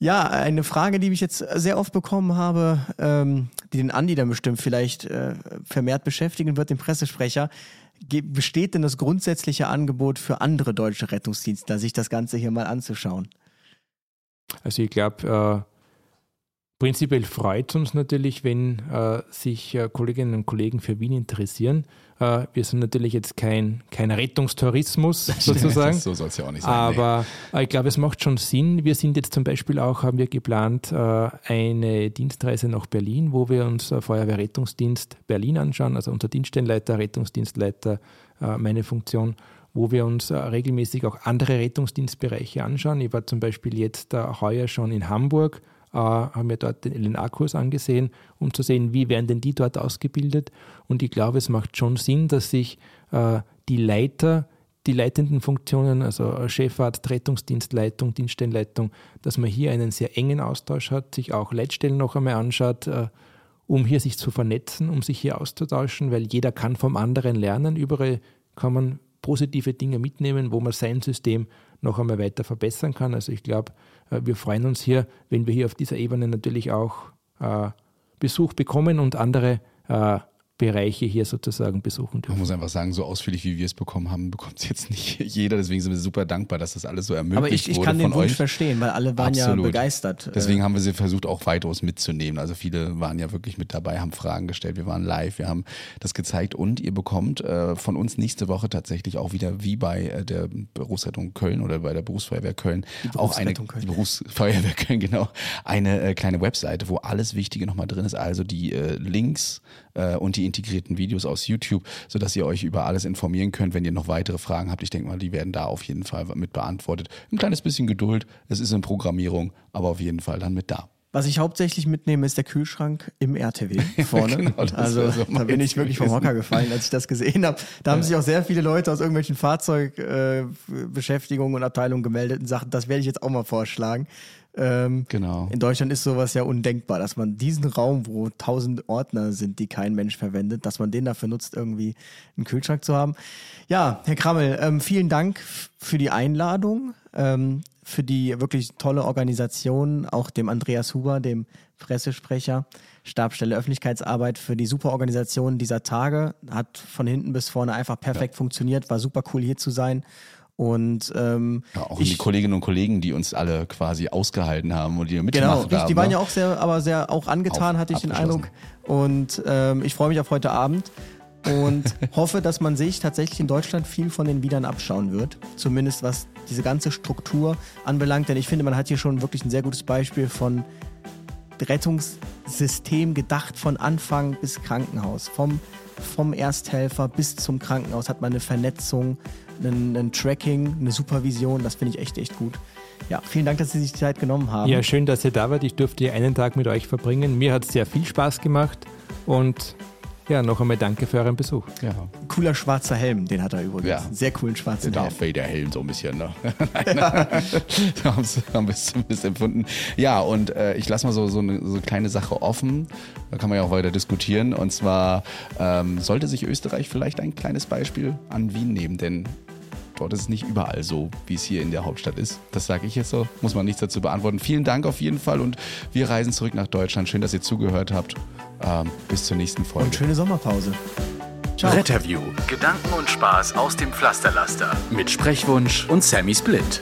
Speaker 2: ja, eine Frage, die ich jetzt sehr oft bekommen habe, ähm, die den Andi dann bestimmt vielleicht äh, vermehrt beschäftigen wird, den Pressesprecher besteht denn das grundsätzliche Angebot für andere deutsche Rettungsdienste, sich das Ganze hier mal anzuschauen?
Speaker 6: Also ich glaube, äh, Prinzipiell freut es uns natürlich, wenn äh, sich äh, Kolleginnen und Kollegen für Wien interessieren. Äh, wir sind natürlich jetzt kein, kein Rettungstourismus sozusagen.
Speaker 1: so soll es ja auch nicht sein.
Speaker 6: Aber nee. Äh, ich glaube, es macht schon Sinn. Wir sind jetzt zum Beispiel auch, haben wir geplant, äh, eine Dienstreise nach Berlin, wo wir uns äh, Feuerwehrrettungsdienst Berlin anschauen, also unser Dienststellenleiter, Rettungsdienstleiter, meine Funktion wo wir uns regelmäßig auch andere Rettungsdienstbereiche anschauen. Ich war zum Beispiel jetzt heuer schon in Hamburg äh, haben wir dort den LNA-Kurs angesehen, um zu sehen, wie werden denn die dort ausgebildet. Und ich glaube, es macht schon Sinn, dass sich äh, die Leiter, die leitenden Funktionen, also Chefarzt, Rettungsdienstleitung, Dienststellenleitung, dass man hier einen sehr engen Austausch hat, sich auch Leitstellen noch einmal anschaut, äh, um hier sich zu vernetzen, um sich hier auszutauschen, weil jeder kann vom anderen lernen. Überall kann man positive Dinge mitnehmen, wo man sein System noch einmal weiter verbessern kann. Also ich glaube, äh, wir freuen uns hier, wenn wir hier auf dieser Ebene natürlich auch äh, Besuch bekommen und andere äh, Bereiche hier sozusagen besuchen dürfen.
Speaker 1: Man muss einfach sagen, so ausführlich wie wir es bekommen haben, bekommt es jetzt nicht jeder. Deswegen sind wir super dankbar, dass das alles so ermöglicht wurde. Aber ich,
Speaker 2: ich
Speaker 1: kann
Speaker 2: den Wunsch
Speaker 1: euch.
Speaker 2: verstehen, weil alle waren Absolut. ja begeistert.
Speaker 1: Deswegen haben wir sie versucht, auch weitaus mitzunehmen. Also viele waren ja wirklich mit dabei, haben Fragen gestellt. Wir waren live, wir haben das gezeigt und ihr bekommt äh, von uns nächste Woche tatsächlich auch wieder wie bei äh, der Berufsrettung Köln oder bei der Berufsfeuerwehr Köln auch eine Köln. Berufsfeuerwehr Köln genau eine äh, kleine Webseite, wo alles Wichtige nochmal drin ist. Also die äh, Links äh, und die integrierten Videos aus YouTube, sodass ihr euch über alles informieren könnt, wenn ihr noch weitere Fragen habt. Ich denke mal, die werden da auf jeden Fall mit beantwortet. Ein kleines bisschen Geduld, es ist in Programmierung, aber auf jeden Fall dann mit da.
Speaker 2: Was ich hauptsächlich mitnehme, ist der Kühlschrank im RTW vorne. genau, also so da bin ich wirklich vom Hocker gefallen, als ich das gesehen habe. Da ja. haben sich auch sehr viele Leute aus irgendwelchen Fahrzeugbeschäftigungen äh, und Abteilungen gemeldet und sagten, das werde ich jetzt auch mal vorschlagen. Ähm, genau. In Deutschland ist sowas ja undenkbar, dass man diesen Raum, wo tausend Ordner sind, die kein Mensch verwendet, dass man den dafür nutzt, irgendwie einen Kühlschrank zu haben. Ja, Herr Krammel, ähm, vielen Dank für die Einladung, ähm, für die wirklich tolle Organisation, auch dem Andreas Huber, dem Pressesprecher, Stabstelle Öffentlichkeitsarbeit, für die super Organisation dieser Tage. Hat von hinten bis vorne einfach perfekt ja. funktioniert, war super cool hier zu sein und ähm,
Speaker 1: ja, auch ich, die Kolleginnen und Kollegen, die uns alle quasi ausgehalten haben und die mitgemacht
Speaker 2: genau,
Speaker 1: haben.
Speaker 2: Die waren ne? ja auch sehr, aber sehr auch angetan, Auf, hatte ich den Eindruck. Und ähm, ich freue mich auf heute Abend und hoffe, dass man sich tatsächlich in Deutschland viel von den Wiedern abschauen wird. Zumindest was diese ganze Struktur anbelangt. Denn ich finde, man hat hier schon wirklich ein sehr gutes Beispiel von Rettungssystem gedacht von Anfang bis Krankenhaus. Vom, vom Ersthelfer bis zum Krankenhaus hat man eine Vernetzung, ein, ein Tracking, eine Supervision. Das finde ich echt, echt gut. Ja, vielen Dank, dass Sie sich die Zeit genommen haben.
Speaker 6: Ja, schön, dass ihr da wart. Ich durfte einen Tag mit euch verbringen. Mir hat es sehr viel Spaß gemacht und ja, noch einmal danke für euren Besuch.
Speaker 2: Ja. Cooler schwarzer Helm, den hat er übrigens. Ja. Sehr coolen schwarzen
Speaker 1: Helm. Darth Vader Helm so ein bisschen, ne? ja. haben wir es zumindest empfunden. Ja, und äh, ich lasse mal so, so eine so kleine Sache offen. Da kann man ja auch weiter diskutieren. Und zwar ähm, sollte sich Österreich vielleicht ein kleines Beispiel an Wien nehmen, denn Dort ist es nicht überall so, wie es hier in der Hauptstadt ist. Das sage ich jetzt so, muss man nichts dazu beantworten. Vielen Dank auf jeden Fall und wir reisen zurück nach Deutschland. Schön, dass ihr zugehört habt. Ähm, bis zur nächsten Folge.
Speaker 2: Und schöne Sommerpause.
Speaker 5: Ciao. Retterview. Gedanken und Spaß aus dem Pflasterlaster. Mit Sprechwunsch und Sammy Split.